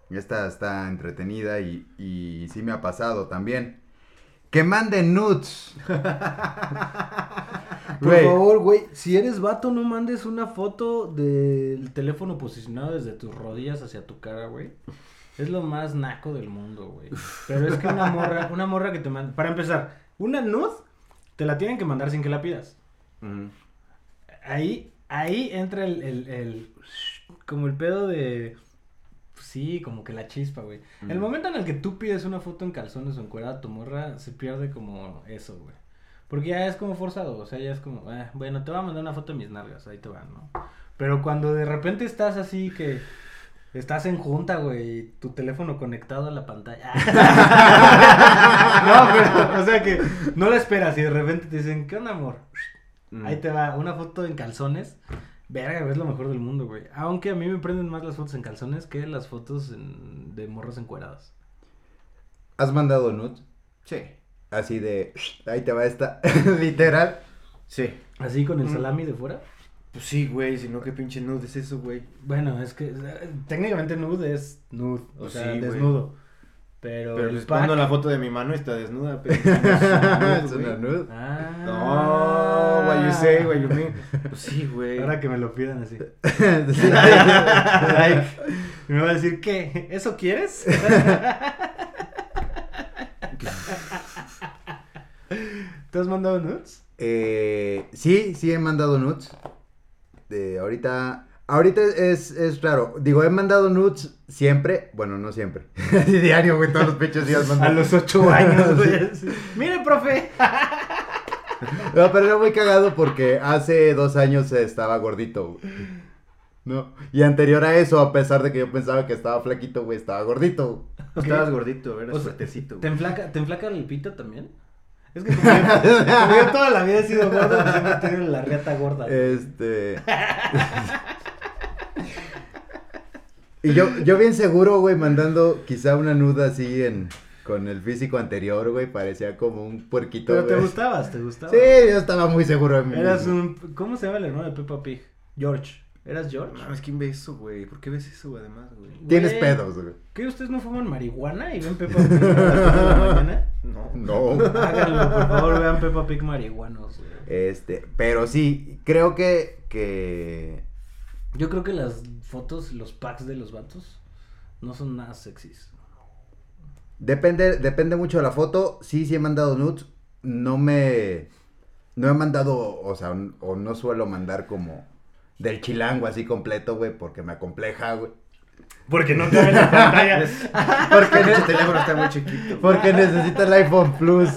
[SPEAKER 12] Esta está entretenida y, y sí me ha pasado también. Que manden nudes.
[SPEAKER 13] Por
[SPEAKER 12] Güey.
[SPEAKER 13] favor, güey, si eres vato, no mandes una foto del teléfono posicionado desde tus rodillas hacia tu cara, güey. Es lo más naco del mundo, güey. Pero es que una morra, una morra que te manda. Para empezar, una nude te la tienen que mandar sin que la pidas. Ahí, ahí entra el, el, el- como el pedo de pues sí, como que la chispa, güey. El
[SPEAKER 14] Mm.
[SPEAKER 13] momento en el que tú pides una foto en calzones o encuerada a tu morra, se pierde como eso, güey. Porque ya es como forzado, o sea, ya es como, ah, bueno, te voy a mandar una foto de mis nalgas, ahí te van, ¿no? Pero cuando de repente estás así que estás en junta, güey, y tu teléfono conectado a la pantalla. no, pero, o sea que no la esperas y de repente te dicen, ¿qué onda, amor?
[SPEAKER 14] Mm.
[SPEAKER 13] Ahí te va, una foto en calzones. Verga, es lo mejor del mundo, güey. Aunque a mí me prenden más las fotos en calzones que las fotos en- de morras encueradas.
[SPEAKER 12] ¿Has mandado nudes?
[SPEAKER 14] Sí.
[SPEAKER 12] Así de. Ahí te va esta. Literal.
[SPEAKER 14] Sí.
[SPEAKER 13] ¿Así con el
[SPEAKER 14] Mm.
[SPEAKER 13] salami de fuera?
[SPEAKER 14] Pues sí, güey, si no, qué pinche nude es eso, güey.
[SPEAKER 13] Bueno, es que eh, técnicamente nude es nude, o
[SPEAKER 14] Pues
[SPEAKER 13] sea,
[SPEAKER 14] sí, güey.
[SPEAKER 13] desnudo. Pero,
[SPEAKER 14] Pero les
[SPEAKER 13] pack-
[SPEAKER 14] pongo la foto de mi mano y está desnuda, pero.
[SPEAKER 12] Es una nude.
[SPEAKER 13] Ah.
[SPEAKER 14] No, what you say, what you mean. Pues sí, güey.
[SPEAKER 13] Ahora que me lo pidan así.
[SPEAKER 12] Sí.
[SPEAKER 13] Like, y me va a decir, ¿qué? ¿Eso quieres? ¿Te has mandado nudes?
[SPEAKER 12] Eh, sí, sí he mandado nudes. De ahorita. Ahorita es, es raro. Digo, he mandado nudes siempre. Bueno, no siempre. Diario, güey, todos los pinches días mando.
[SPEAKER 13] A los ocho años, güey. Mire, profe.
[SPEAKER 12] No, pero era muy cagado porque hace dos años estaba gordito, güey. No. Y anterior a eso, a pesar de que yo pensaba que estaba flaquito, güey, estaba gordito.
[SPEAKER 14] Estabas gordito, eras
[SPEAKER 13] O sea,
[SPEAKER 14] fuertecito.
[SPEAKER 13] ¿Te enflaca, ¿Te enflaca el pito también? Es que como yo, como yo toda la vida he sido gordo, pues siempre he tenido la riata gorda.
[SPEAKER 12] Este. y yo, yo bien seguro, güey, mandando quizá una nuda así en. Con el físico anterior, güey, parecía como un puerquito.
[SPEAKER 13] Pero te
[SPEAKER 12] güey.
[SPEAKER 13] gustabas, te gustaba.
[SPEAKER 12] Sí, yo estaba muy seguro de mí.
[SPEAKER 13] Eras
[SPEAKER 12] mismo.
[SPEAKER 13] un... ¿Cómo se llama el hermano de Peppa Pig? George. ¿Eras George?
[SPEAKER 14] Mames, ¿quién ve eso, güey? ¿Por qué ves eso, además, güey?
[SPEAKER 12] Tienes
[SPEAKER 13] Güey,
[SPEAKER 12] pedos, güey.
[SPEAKER 13] ¿Qué? ¿Ustedes no fuman marihuana y ven Peppa Pig a las cuatro de la mañana?
[SPEAKER 14] No.
[SPEAKER 12] No.
[SPEAKER 13] Háganlo, por favor, vean Peppa Pig marihuanos. güey.
[SPEAKER 12] Este, pero sí, creo que. que...
[SPEAKER 13] Yo creo que las fotos, los packs de los vatos no son nada sexys.
[SPEAKER 12] Depende, depende mucho de la foto. Sí, sí he mandado nudes. No me. No he mandado, o sea, o no suelo mandar como del chilango así completo, güey, porque me acompleja, güey.
[SPEAKER 13] Porque no cabe en la pantalla.
[SPEAKER 14] Porque ese teléfono está muy chiquito.
[SPEAKER 12] Porque necesita el iPhone Plus.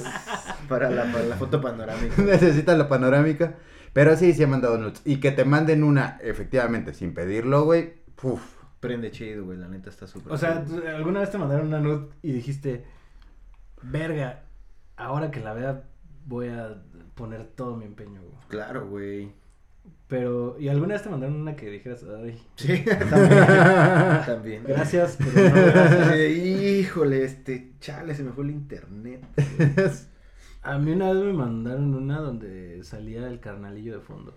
[SPEAKER 14] Para la, para la foto panorámica.
[SPEAKER 12] necesita la panorámica. Pero sí, sí he mandado nudes. Y que te manden una, efectivamente, sin pedirlo, güey. Uf.
[SPEAKER 14] Prende chido, güey, la neta está súper
[SPEAKER 13] O sea,
[SPEAKER 14] chido.
[SPEAKER 13] ¿tú- ¿alguna vez te mandaron una nude y dijiste, verga, ahora que la vea voy a poner todo mi empeño, güey?
[SPEAKER 14] Claro, güey.
[SPEAKER 13] Pero, ¿y alguna vez te mandaron una que dijeras, ay,
[SPEAKER 14] Sí, también. también.
[SPEAKER 13] gracias, pero no gracias"?
[SPEAKER 14] Híjole, este, chale, se me fue el internet. güey.
[SPEAKER 13] A mí una vez me mandaron una donde salía el carnalillo de fondo.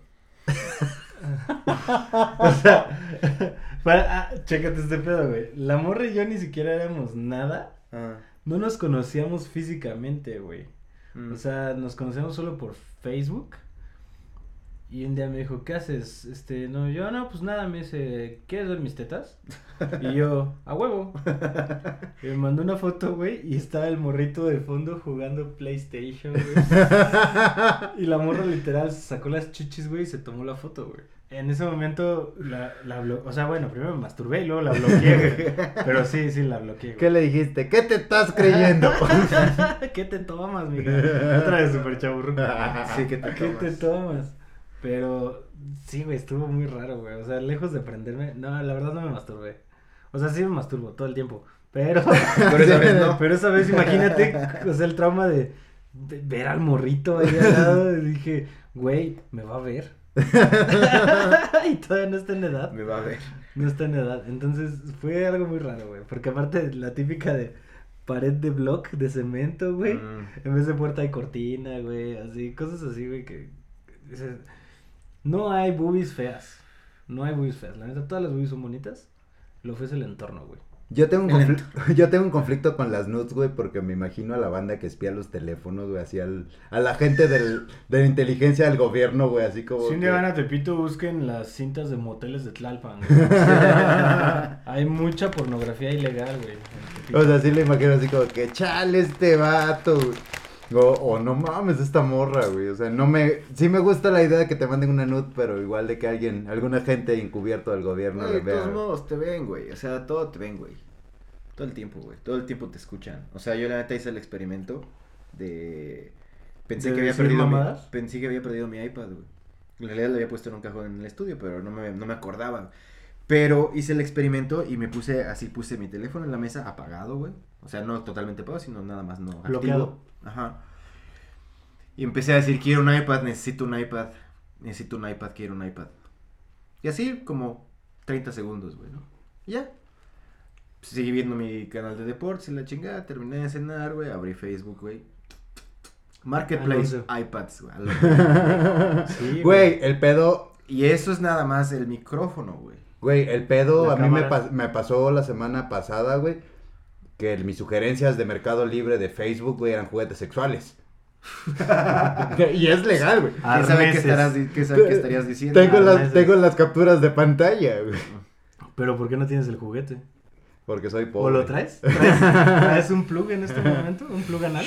[SPEAKER 13] o sea, para, ah, chécate este pedo, güey. La morra y yo ni siquiera éramos nada.
[SPEAKER 14] Ah,
[SPEAKER 13] No nos conocíamos físicamente, güey.
[SPEAKER 14] mm.
[SPEAKER 13] O sea, nos conocemos solo por Facebook. Y un día me dijo, ¿qué haces? Este, no, yo, no, pues nada, me dice, ¿quieres ver mis tetas? Y yo, a huevo. Y me mandó una foto, güey, y estaba el morrito de fondo jugando PlayStation, güey. Y la morra literal sacó las chichis, güey, y se tomó la foto, güey. En ese momento, la, la o sea, bueno, primero me masturbé y luego la bloqueé, güey. Pero sí, sí, la bloqueé, güey.
[SPEAKER 12] ¿Qué le dijiste? ¿Qué te estás creyendo?
[SPEAKER 13] ¿Qué te tomas, mija? Otra vez super chaburruco.
[SPEAKER 14] Sí, ¿qué te
[SPEAKER 13] ¿Qué
[SPEAKER 14] tomas?
[SPEAKER 13] te tomas? Pero sí, güey, estuvo muy raro, güey. O sea, lejos de prenderme, no, la verdad no me masturbé. O sea, sí me masturbo todo el tiempo. Pero,
[SPEAKER 14] Pero esa vez no.
[SPEAKER 13] Pero esa vez, imagínate, o sea, el trauma de, de ver al morrito ahí al lado. Y dije, güey, me va a ver. y todavía no está en edad.
[SPEAKER 14] Me va a ver.
[SPEAKER 13] No está en edad. Entonces fue algo muy raro, güey. Porque aparte la típica de pared de block de cemento, güey.
[SPEAKER 14] Mm.
[SPEAKER 13] En vez de puerta hay cortina, güey. Así, cosas así, güey, que... No hay boobies feas. No hay boobies feas. La neta, todas las boobies son bonitas. Lo fue es el entorno, güey.
[SPEAKER 12] Yo tengo, un conflicto, yo tengo un conflicto con las nudes, güey, porque me imagino a la banda que espía los teléfonos, güey, así al, a la gente del, de la inteligencia del gobierno, güey, así como...
[SPEAKER 13] Si un
[SPEAKER 12] que-
[SPEAKER 13] día van a Tepito, busquen las cintas de moteles de Tlalpan, güey. Hay mucha pornografía ilegal, güey.
[SPEAKER 12] O sea, sí le imagino así como que, chale este vato, güey. O, o no mames esta morra, güey. O sea, no me... Sí me gusta la idea de que te manden una nude, pero igual de que alguien, algún agente encubierto del gobierno
[SPEAKER 14] Güey,
[SPEAKER 12] le
[SPEAKER 14] de
[SPEAKER 12] vea.
[SPEAKER 14] todos modos te ven, güey. O sea, todo te ven, güey. Todo el tiempo, güey. Todo el tiempo te escuchan. O sea, yo la neta hice el experimento de... Pensé
[SPEAKER 13] ¿De
[SPEAKER 14] que había perdido mi... Pensé que había perdido mi iPad, güey. En realidad lo había puesto en un cajón en el estudio, pero no me, no me acordaba. Pero hice el experimento y me puse, así puse mi teléfono en la mesa apagado, güey. O sea, no totalmente apagado, sino nada más no activo. Ajá. Y empecé a decir, quiero un iPad, necesito un iPad, necesito un iPad, quiero un iPad. Y así como 30 segundos, güey, ¿no? Y ya. Seguí viendo mi canal de deportes y la chingada, terminé de cenar, güey, abrí Facebook, güey. Marketplace, iPads, güey.
[SPEAKER 13] Sí,
[SPEAKER 12] Güey, el pedo...
[SPEAKER 14] Y eso es nada más el micrófono, güey.
[SPEAKER 12] Güey, el pedo
[SPEAKER 13] La
[SPEAKER 12] a mí me,
[SPEAKER 13] cámara.
[SPEAKER 12] pas- me pasó la semana pasada, güey, que el- mis sugerencias de Mercado Libre de Facebook, güey, eran juguetes sexuales. y es legal, güey.
[SPEAKER 14] ¿Quién sabe qué, estarás, qué sabe qué estarías diciendo?
[SPEAKER 12] Tengo las,
[SPEAKER 13] arneses.
[SPEAKER 12] tengo las capturas de pantalla, güey.
[SPEAKER 13] Pero ¿por qué no tienes el juguete?
[SPEAKER 12] Porque soy
[SPEAKER 13] ¿O
[SPEAKER 12] pobre.
[SPEAKER 13] lo traes? ¿Traes, traes un plug en este momento? ¿Un plug anal?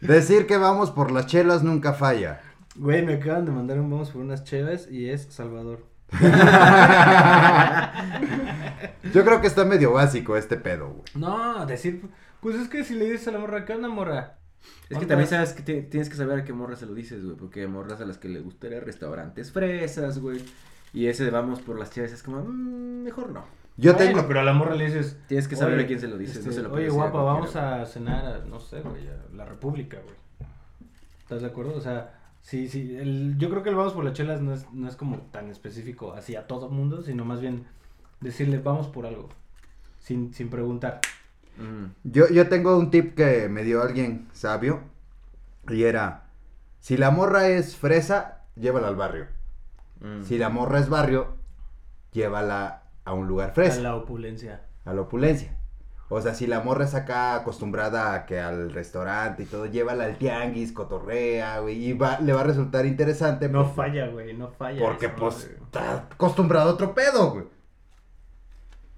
[SPEAKER 12] Decir que vamos por las chelas nunca falla.
[SPEAKER 13] Güey, me acaban de mandar un vamos por unas chevas y es Salvador.
[SPEAKER 12] Yo creo que está medio básico este pedo, güey.
[SPEAKER 13] No, decir, pues es que si le dices a la morra, ¿qué onda, morra?
[SPEAKER 14] Es que también sabes que te- tienes que saber a qué morra se lo dices, güey. Porque hay morras a las que le gustaría restaurantes fresas, güey. Y ese de vamos por las chaves es como, "Mm, mejor no.
[SPEAKER 12] Yo
[SPEAKER 13] Bueno,
[SPEAKER 12] tengo...
[SPEAKER 13] pero a la morra le dices.
[SPEAKER 14] Tienes que saber
[SPEAKER 13] "Oye,
[SPEAKER 14] a quién se lo dices, no
[SPEAKER 13] este,
[SPEAKER 14] se lo
[SPEAKER 13] Oye,
[SPEAKER 14] puedes decir a
[SPEAKER 13] guapa, vamos a cenar a, no sé, güey, a la República, güey. ¿Estás de acuerdo? O sea, sí, sí. El, yo creo que el vamos por las chelas no es, no es como tan específico así a todo mundo, sino más bien decirle vamos por algo. Sin, sin preguntar.
[SPEAKER 14] Mm.
[SPEAKER 12] Yo, yo tengo un tip que me dio alguien sabio. Y era, si la morra es fresa, llévala al barrio.
[SPEAKER 14] Mm.
[SPEAKER 12] Si la morra es barrio, llévala a un lugar
[SPEAKER 13] A
[SPEAKER 12] fresa,
[SPEAKER 13] la opulencia.
[SPEAKER 12] a la opulencia. O sea, si la morra es acá acostumbrada a que al restaurante y todo, llévala al tianguis, cotorrea, güey, y va, le va a resultar interesante.
[SPEAKER 13] No
[SPEAKER 12] porque-
[SPEAKER 13] falla, güey, no falla.
[SPEAKER 12] Porque
[SPEAKER 13] eso,
[SPEAKER 12] pues
[SPEAKER 13] güey.
[SPEAKER 12] está acostumbrado a otro pedo, güey.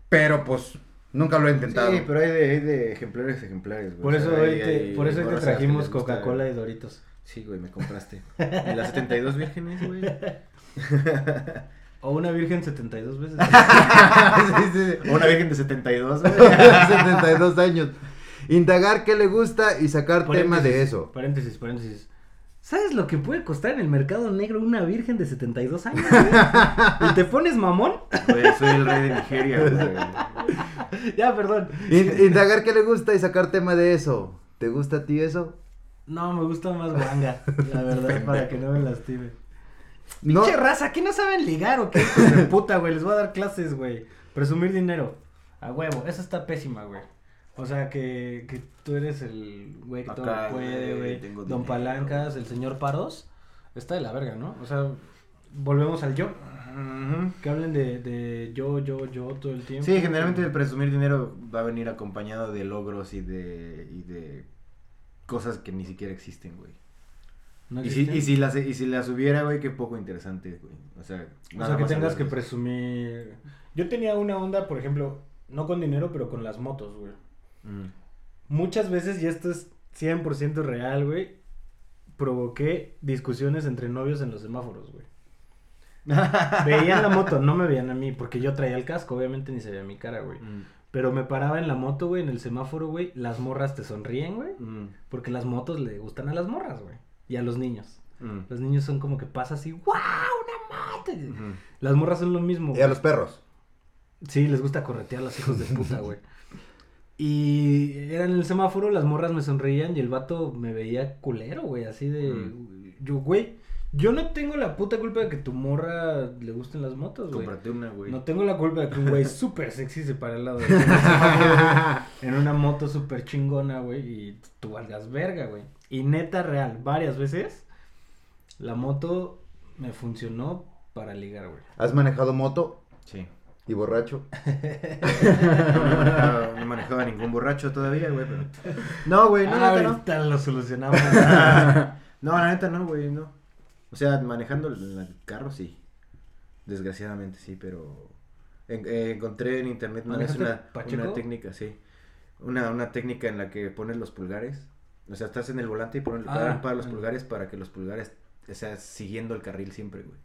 [SPEAKER 12] Pero pues nunca lo he intentado.
[SPEAKER 14] Sí, pero hay de, hay de ejemplares ejemplares, güey.
[SPEAKER 13] Por
[SPEAKER 14] O
[SPEAKER 13] eso
[SPEAKER 14] sea,
[SPEAKER 13] hoy
[SPEAKER 14] hay-
[SPEAKER 13] te,
[SPEAKER 14] hay
[SPEAKER 13] por eso hoy te trajimos Coca-Cola y Doritos.
[SPEAKER 14] Sí, güey, me compraste. ¿Y las 72 vírgenes, güey?
[SPEAKER 13] O una virgen 72 veces.
[SPEAKER 12] Sí, sí, sí.
[SPEAKER 14] O una virgen de 72, güey.
[SPEAKER 12] 72 años. Indagar qué le gusta y sacar tema de eso.
[SPEAKER 13] Paréntesis, paréntesis. ¿Sabes lo que puede costar en el mercado negro una virgen de 72 años? güey? ¿Y te pones mamón?
[SPEAKER 14] Güey, soy el rey de Nigeria, güey.
[SPEAKER 13] ya, perdón.
[SPEAKER 12] In- indagar qué le gusta y sacar tema de eso. ¿Te gusta a ti eso?
[SPEAKER 13] No, me gusta más guanga, la verdad, para que no me lastime.
[SPEAKER 12] No.
[SPEAKER 13] Pinche raza, ¿qué no saben ligar o qué? hijos de puta, güey, les voy a dar clases, güey. Presumir dinero. A huevo, esa está pésima, güey. O sea, que, que tú eres el güey que todo
[SPEAKER 14] Acá,
[SPEAKER 13] puede,
[SPEAKER 14] güey,
[SPEAKER 13] Don
[SPEAKER 14] dinero.
[SPEAKER 13] Palancas, el señor Paros. Está de la verga, ¿no? O sea, volvemos al yo.
[SPEAKER 14] Ujú.
[SPEAKER 13] Que hablen de, de yo, yo, yo todo el tiempo.
[SPEAKER 14] Sí, generalmente el presumir dinero va a venir acompañado de logros y de, y de cosas que ni siquiera existen, güey.
[SPEAKER 13] ¿No
[SPEAKER 14] y, si, y, si las, y si las hubiera, güey, qué poco interesante, güey. O sea,
[SPEAKER 13] O sea, que tengas que presumir. Yo tenía una onda, por ejemplo, no con dinero, pero con las motos, güey.
[SPEAKER 14] Mm.
[SPEAKER 13] Muchas veces, y esto es 100% real, güey, provoqué discusiones entre novios en los semáforos, güey. veían la moto, no me veían a mí, porque yo traía el casco, obviamente ni se veía mi cara, güey.
[SPEAKER 14] Mm.
[SPEAKER 13] Pero me paraba en la moto, güey, en el semáforo, güey. Las morras te sonríen, güey.
[SPEAKER 14] Mm.
[SPEAKER 13] Porque las motos le gustan a las morras, güey. Y a los niños.
[SPEAKER 14] Mm.
[SPEAKER 13] Los niños son como que pasa así, ¡wow! ¡Una!
[SPEAKER 14] Ujú.
[SPEAKER 13] Las morras son lo mismo.
[SPEAKER 12] Y a los perros.
[SPEAKER 13] Sí, les gusta corretear a los hijos de puta, güey. Y era en el semáforo, las morras me sonreían y el vato me veía culero, güey, así de...
[SPEAKER 14] Mm.
[SPEAKER 13] Yo, güey, yo no tengo la puta culpa de que tu morra le gusten las motos, güey.
[SPEAKER 14] Cómprate una, güey.
[SPEAKER 13] No tengo la culpa de que un güey súper sexy se pare al lado de en una moto súper chingona, güey, y tú valgas verga, güey. Y neta real, varias veces, la moto me funcionó para ligar, güey.
[SPEAKER 12] ¿Has manejado moto
[SPEAKER 14] Sí.
[SPEAKER 12] y borracho?
[SPEAKER 14] No he manejado, no he manejado a ningún borracho todavía, güey, pero... No, güey, no,
[SPEAKER 13] Ah,
[SPEAKER 14] neta, no.
[SPEAKER 13] lo solucionamos.
[SPEAKER 14] No, la neta no, güey, no. O sea, manejando el, el carro sí. Desgraciadamente sí, pero... en- eh, encontré en internet una una técnica, sí. Una, una técnica en la que pones los pulgares. O sea, estás en el volante y pones
[SPEAKER 13] Ah,
[SPEAKER 14] para los
[SPEAKER 13] ah.
[SPEAKER 14] pulgares para que los pulgares, o sea, siguiendo el carril siempre, güey.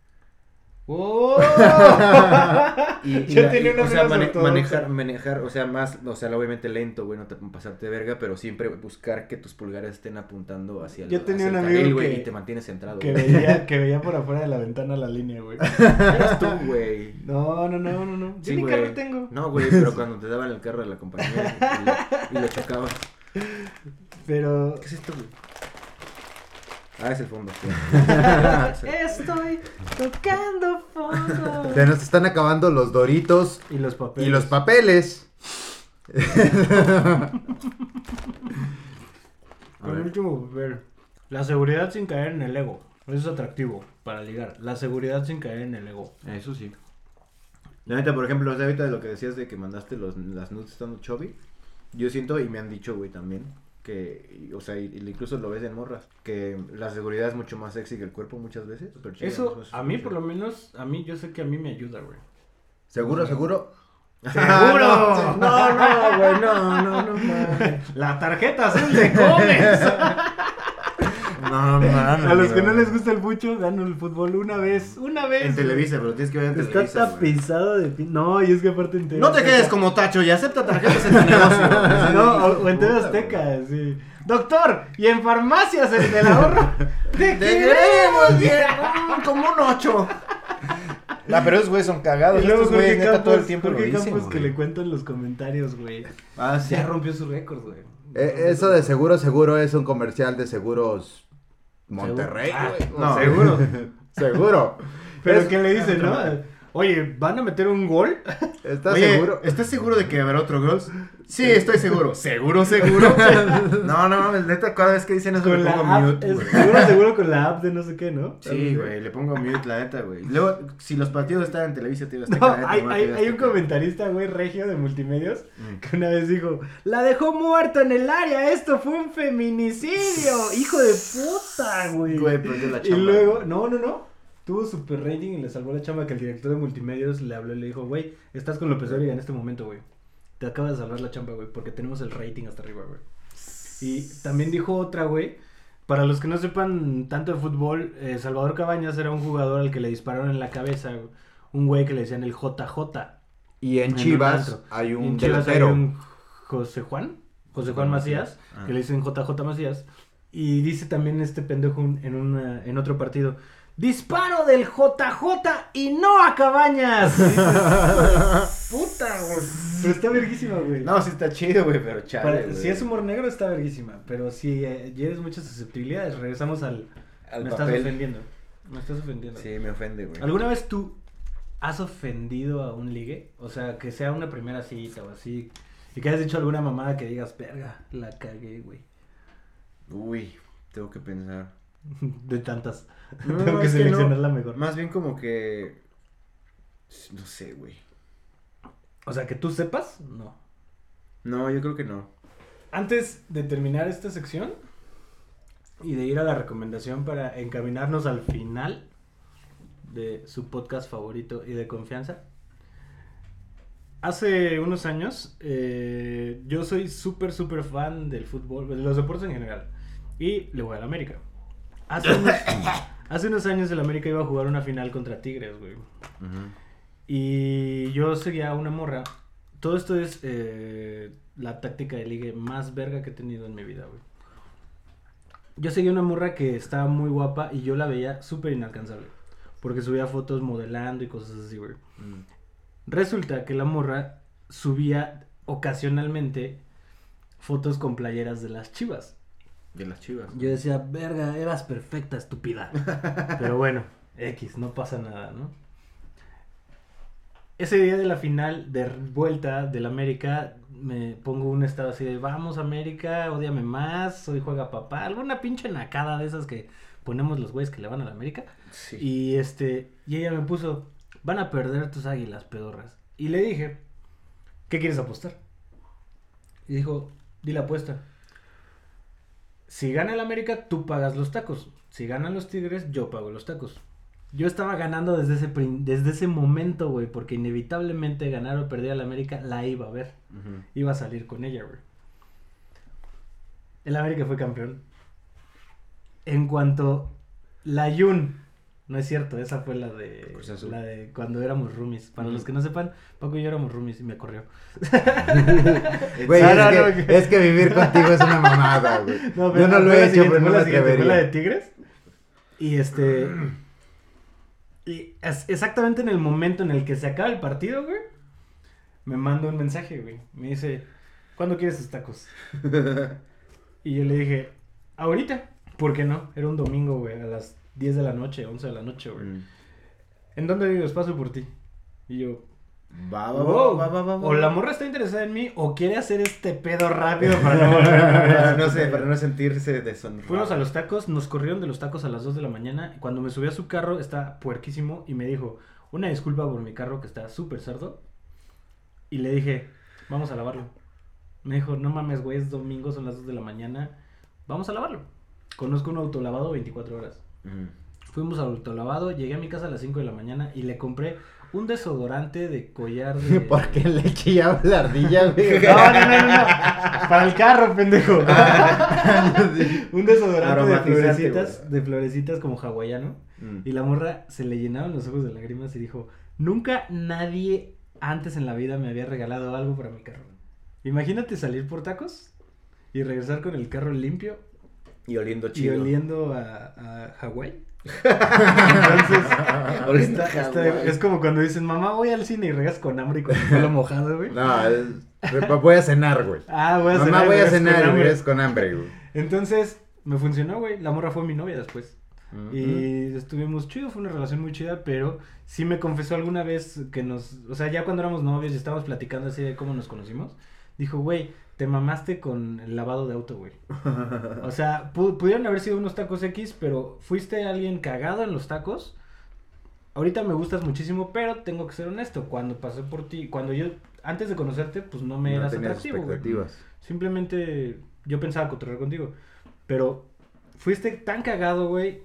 [SPEAKER 13] ¡Oh!
[SPEAKER 14] Y, y
[SPEAKER 13] Yo
[SPEAKER 14] la-
[SPEAKER 13] tenía una
[SPEAKER 14] o sea, mane- manejar, manejar, o sea, más, o sea, obviamente lento, güey, no te pasarte de verga, pero siempre buscar que tus pulgares estén apuntando hacia el,
[SPEAKER 13] Yo tenía
[SPEAKER 14] hacia el
[SPEAKER 13] un amigo
[SPEAKER 14] carril, güey, y te mantienes centrado.
[SPEAKER 13] Que
[SPEAKER 14] güey.
[SPEAKER 13] veía, que veía por afuera de la ventana la línea, güey.
[SPEAKER 14] Eras tú, güey.
[SPEAKER 13] No, no, no, no, no. Yo
[SPEAKER 14] Sí,
[SPEAKER 13] ni
[SPEAKER 14] güey.
[SPEAKER 13] carro tengo.
[SPEAKER 14] No, güey, pero cuando te daban el carro de la compañía y lo, y lo chocabas.
[SPEAKER 13] Pero.
[SPEAKER 14] ¿Qué es esto, güey? Ah, es el fondo. sí.
[SPEAKER 13] Estoy tocando fondo.
[SPEAKER 12] Se nos están acabando los doritos
[SPEAKER 13] Y los papeles.
[SPEAKER 12] y los papeles.
[SPEAKER 13] Con el último papel. La seguridad sin caer en el ego. Eso es atractivo para ligar. La seguridad sin caer en el ego.
[SPEAKER 14] Eso sí. La neta, por ejemplo, o sea, ahorita de lo que decías de que mandaste los, las nudes estando chubby, yo siento, y me han dicho, güey, también, que, y- o sea, incluso lo ves en morras, que la seguridad es mucho más sexy que el cuerpo muchas veces. Chido,
[SPEAKER 13] Eso,
[SPEAKER 14] ¿no?
[SPEAKER 13] a mí por lo menos, a mí, yo sé que a mí me ayuda, güey.
[SPEAKER 12] ¿Seguro, seguro?
[SPEAKER 13] ¡Seguro!
[SPEAKER 14] No, no, güey, no, no, no, mames.
[SPEAKER 13] La tarjeta azul de Gómez.
[SPEAKER 14] No, mames.
[SPEAKER 13] A los que no les gusta el pucho, dan el fútbol una vez, una vez.
[SPEAKER 14] En. Televisa, pero tienes que ver en
[SPEAKER 13] Está
[SPEAKER 14] Televisa, güey.
[SPEAKER 13] tapizado de pin... No, y es que aparte en TV
[SPEAKER 14] No te quedes como tacho y acepta tarjetas en tu negocio.
[SPEAKER 13] No, o, o en TV Azteca, sí. Doctor, y en farmacias el del ahorro. ¡Te,
[SPEAKER 14] Te queremos bien, mm, como un ocho. No, pero esos güeyes son cagados.
[SPEAKER 13] Y luego
[SPEAKER 14] Estos güeyes neta
[SPEAKER 13] Campos,
[SPEAKER 14] todo el tiempo lo
[SPEAKER 13] Jorge
[SPEAKER 14] dicen,
[SPEAKER 13] Campos que le cuentan los comentarios, güey.
[SPEAKER 14] Ah, sí.
[SPEAKER 13] Ya rompió su récord, güey.
[SPEAKER 12] Eh, eso de seguro, seguro es un comercial de seguros Monterrey,
[SPEAKER 13] Ah,
[SPEAKER 12] güey.
[SPEAKER 14] no.
[SPEAKER 13] Seguro.
[SPEAKER 12] Seguro.
[SPEAKER 13] Pero
[SPEAKER 12] Es-
[SPEAKER 13] que le dicen, ¿no? Oye, ¿van a meter un gol?
[SPEAKER 12] ¿Estás
[SPEAKER 14] Oye,
[SPEAKER 12] seguro?
[SPEAKER 14] ¿estás seguro de que habrá otro Girls? Sí, estoy seguro. ¿Seguro, seguro? no, no neta, cada vez que dicen eso
[SPEAKER 13] Con
[SPEAKER 14] le pongo
[SPEAKER 13] app,
[SPEAKER 14] mute,
[SPEAKER 13] es- seguro, seguro con la app de no sé qué, ¿no?
[SPEAKER 14] Sí, güey, le pongo mute, la neta, güey. Luego, si los partidos están en Televisa, te
[SPEAKER 13] No, hay, hay, hay un comentarista, güey, regio de multimedios,
[SPEAKER 14] Mm.
[SPEAKER 13] que una vez dijo, la dejó muerta en el área, esto fue un feminicidio, hijo de puta, güey.
[SPEAKER 14] Güey, perdió la
[SPEAKER 13] Y luego, no, no, no, tuvo super rating y le salvó la chamba que el director de multimedios le habló y le dijo, güey, estás con López Dóriga en este momento, güey. Te acaba de salvar la chamba, güey, porque tenemos el rating hasta arriba, güey. Y también dijo otra, güey. Para los que no sepan tanto de fútbol, eh, Salvador Cabañas era un jugador al que le dispararon en la cabeza, güey. un güey que le decían el JJ.
[SPEAKER 12] Y en Chivas hay un
[SPEAKER 13] Chivas hay
[SPEAKER 12] delantero.
[SPEAKER 13] un José Juan, José Juan Macías,
[SPEAKER 14] Ah.
[SPEAKER 13] que le dicen JJ Macías. Y dice también este pendejo en, una, en otro partido, disparo del JJ y no a Cabañas. Puta, güey. Pero está verguísima, güey.
[SPEAKER 14] No, sí está chido, güey, pero chale,
[SPEAKER 13] Para-
[SPEAKER 14] güey.
[SPEAKER 13] si es humor negro está verguísima, pero si eh, tienes muchas susceptibilidades, regresamos al...
[SPEAKER 14] Al
[SPEAKER 13] me
[SPEAKER 14] papel.
[SPEAKER 13] estás ofendiendo. Me estás ofendiendo.
[SPEAKER 14] Sí, me ofende, güey.
[SPEAKER 13] ¿Alguna vez tú has ofendido a un ligue? O sea, que sea una primera cita o así. Y que hayas dicho alguna mamada que digas, verga, la cagué, güey.
[SPEAKER 14] Uy, tengo que pensar.
[SPEAKER 13] De tantas.
[SPEAKER 14] No,
[SPEAKER 13] Tengo que seleccionar
[SPEAKER 14] no.
[SPEAKER 13] la mejor.
[SPEAKER 14] Más bien como que... No sé, güey.
[SPEAKER 13] O sea, que tú sepas, no.
[SPEAKER 14] No, yo creo que no.
[SPEAKER 13] Antes de terminar esta sección y de ir a la recomendación para encaminarnos al final de su podcast favorito y de confianza. Hace unos años, eh, yo soy súper, súper fan del fútbol, de los deportes en general. Y le voy a la América. Hace unos, Hace unos años el América iba a jugar una final contra Tigres, güey. Y yo seguía a una morra. Todo esto es eh, la táctica de ligue más verga que he tenido en mi vida, güey. Yo seguía una morra que estaba muy guapa y yo la veía súper inalcanzable. Porque subía fotos modelando y cosas así, güey.
[SPEAKER 14] Mm.
[SPEAKER 13] Resulta que la morra subía ocasionalmente fotos con playeras de las chivas.
[SPEAKER 14] De las chivas.
[SPEAKER 13] Yo decía, verga, eras perfecta, estúpida. Pero bueno, X, no pasa nada, ¿no? Ese día de la final de vuelta del América, me pongo un estado así de, vamos América, odiame más, hoy juega papá, alguna pinche nacada de esas que ponemos los güeyes que le van a la América.
[SPEAKER 14] Sí.
[SPEAKER 13] Y este, y ella me puso, van a perder tus águilas, pedorras. Y le dije, ¿qué quieres apostar? Y dijo, di la apuesta. Si gana el América, tú pagas los tacos. Si ganan los Tigres, yo pago los tacos. Yo estaba ganando desde ese, desde ese momento, güey, porque inevitablemente ganar o perder al América la iba a ver. Iba a salir con ella, güey. El América fue campeón. En cuanto la Yun, no es cierto, esa fue la de
[SPEAKER 14] Cruz Azul.
[SPEAKER 13] la de cuando éramos roomies. Para los que no sepan, Paco y yo éramos roomies y me corrió.
[SPEAKER 12] Güey,
[SPEAKER 13] No,
[SPEAKER 12] es,
[SPEAKER 13] no,
[SPEAKER 12] que,
[SPEAKER 13] no.
[SPEAKER 12] es que vivir contigo es una mamada, güey.
[SPEAKER 13] No,
[SPEAKER 12] Yo no lo he hecho, pero no
[SPEAKER 13] la siguiente, fue la de
[SPEAKER 12] atrevería.
[SPEAKER 13] Tigres. Y este. Y es- exactamente en el momento en el que se acaba el partido, güey. Me manda un mensaje, güey. Me dice, ¿cuándo quieres tus tacos? y yo le dije, ahorita. ¿Por qué no? Era un domingo, güey, a las 10 de la noche, 11 de la noche, güey.
[SPEAKER 14] Mm.
[SPEAKER 13] ¿En dónde vives? Paso por ti. Y yo,
[SPEAKER 14] Va, va,
[SPEAKER 13] wow.
[SPEAKER 14] va, va, va, va.
[SPEAKER 13] O la morra está interesada en mí o quiere hacer este pedo rápido para no
[SPEAKER 14] Para no sé, para no sentirse deshonrado.
[SPEAKER 13] Fuimos a los tacos, nos corrieron de los tacos a las 2 de la mañana. Cuando me subí a su carro, está puerquísimo y me dijo, una disculpa por mi carro que está súper cerdo. Y le dije, vamos a lavarlo. Me dijo, no mames, güey, es domingo, son las 2 de la mañana, vamos a lavarlo. Conozco un autolavado 24 horas.
[SPEAKER 14] Ujú.
[SPEAKER 13] Fuimos al autolavado, llegué a mi casa a las 5 de la mañana y le compré un desodorante de collar de...
[SPEAKER 12] ¿Por qué le chillaba la ardilla, güey?
[SPEAKER 13] No, no, no, no. Para el carro, pendejo. un desodorante de florecitas, de florecitas como hawaiano.
[SPEAKER 14] Mm.
[SPEAKER 13] Y la morra se le llenaron los ojos de lágrimas y dijo, nunca nadie antes en la vida me había regalado algo para mi carro. Imagínate salir por tacos y regresar con el carro limpio
[SPEAKER 14] Y oliendo
[SPEAKER 13] y
[SPEAKER 14] chido.
[SPEAKER 13] oliendo a, a Hawái. Entonces, está- es como cuando dicen, mamá, voy al cine y regas con hambre y con el pelo mojado, güey.
[SPEAKER 12] No, es- voy a cenar, güey.
[SPEAKER 13] Ah, voy a
[SPEAKER 12] Mamá,
[SPEAKER 13] cenar,
[SPEAKER 12] voy a cenar,
[SPEAKER 13] hambre.
[SPEAKER 12] Es con hambre, güey.
[SPEAKER 13] Entonces, me funcionó, güey. La morra fue mi novia después. Y estuvimos chido, fue una relación muy chida, pero sí me confesó alguna vez que nos, o sea, ya cuando éramos novios y estábamos platicando así de cómo nos conocimos, dijo, güey, te mamaste con el lavado de auto, güey. O sea, pu- pudieron haber sido unos tacos X, pero fuiste alguien cagado en los tacos. Ahorita me gustas muchísimo, pero tengo que ser honesto, cuando pasé por ti, cuando yo, antes de conocerte, pues no me
[SPEAKER 12] No
[SPEAKER 13] eras atractivo, güey. Simplemente yo pensaba cotorrear contigo. Pero fuiste tan cagado, güey.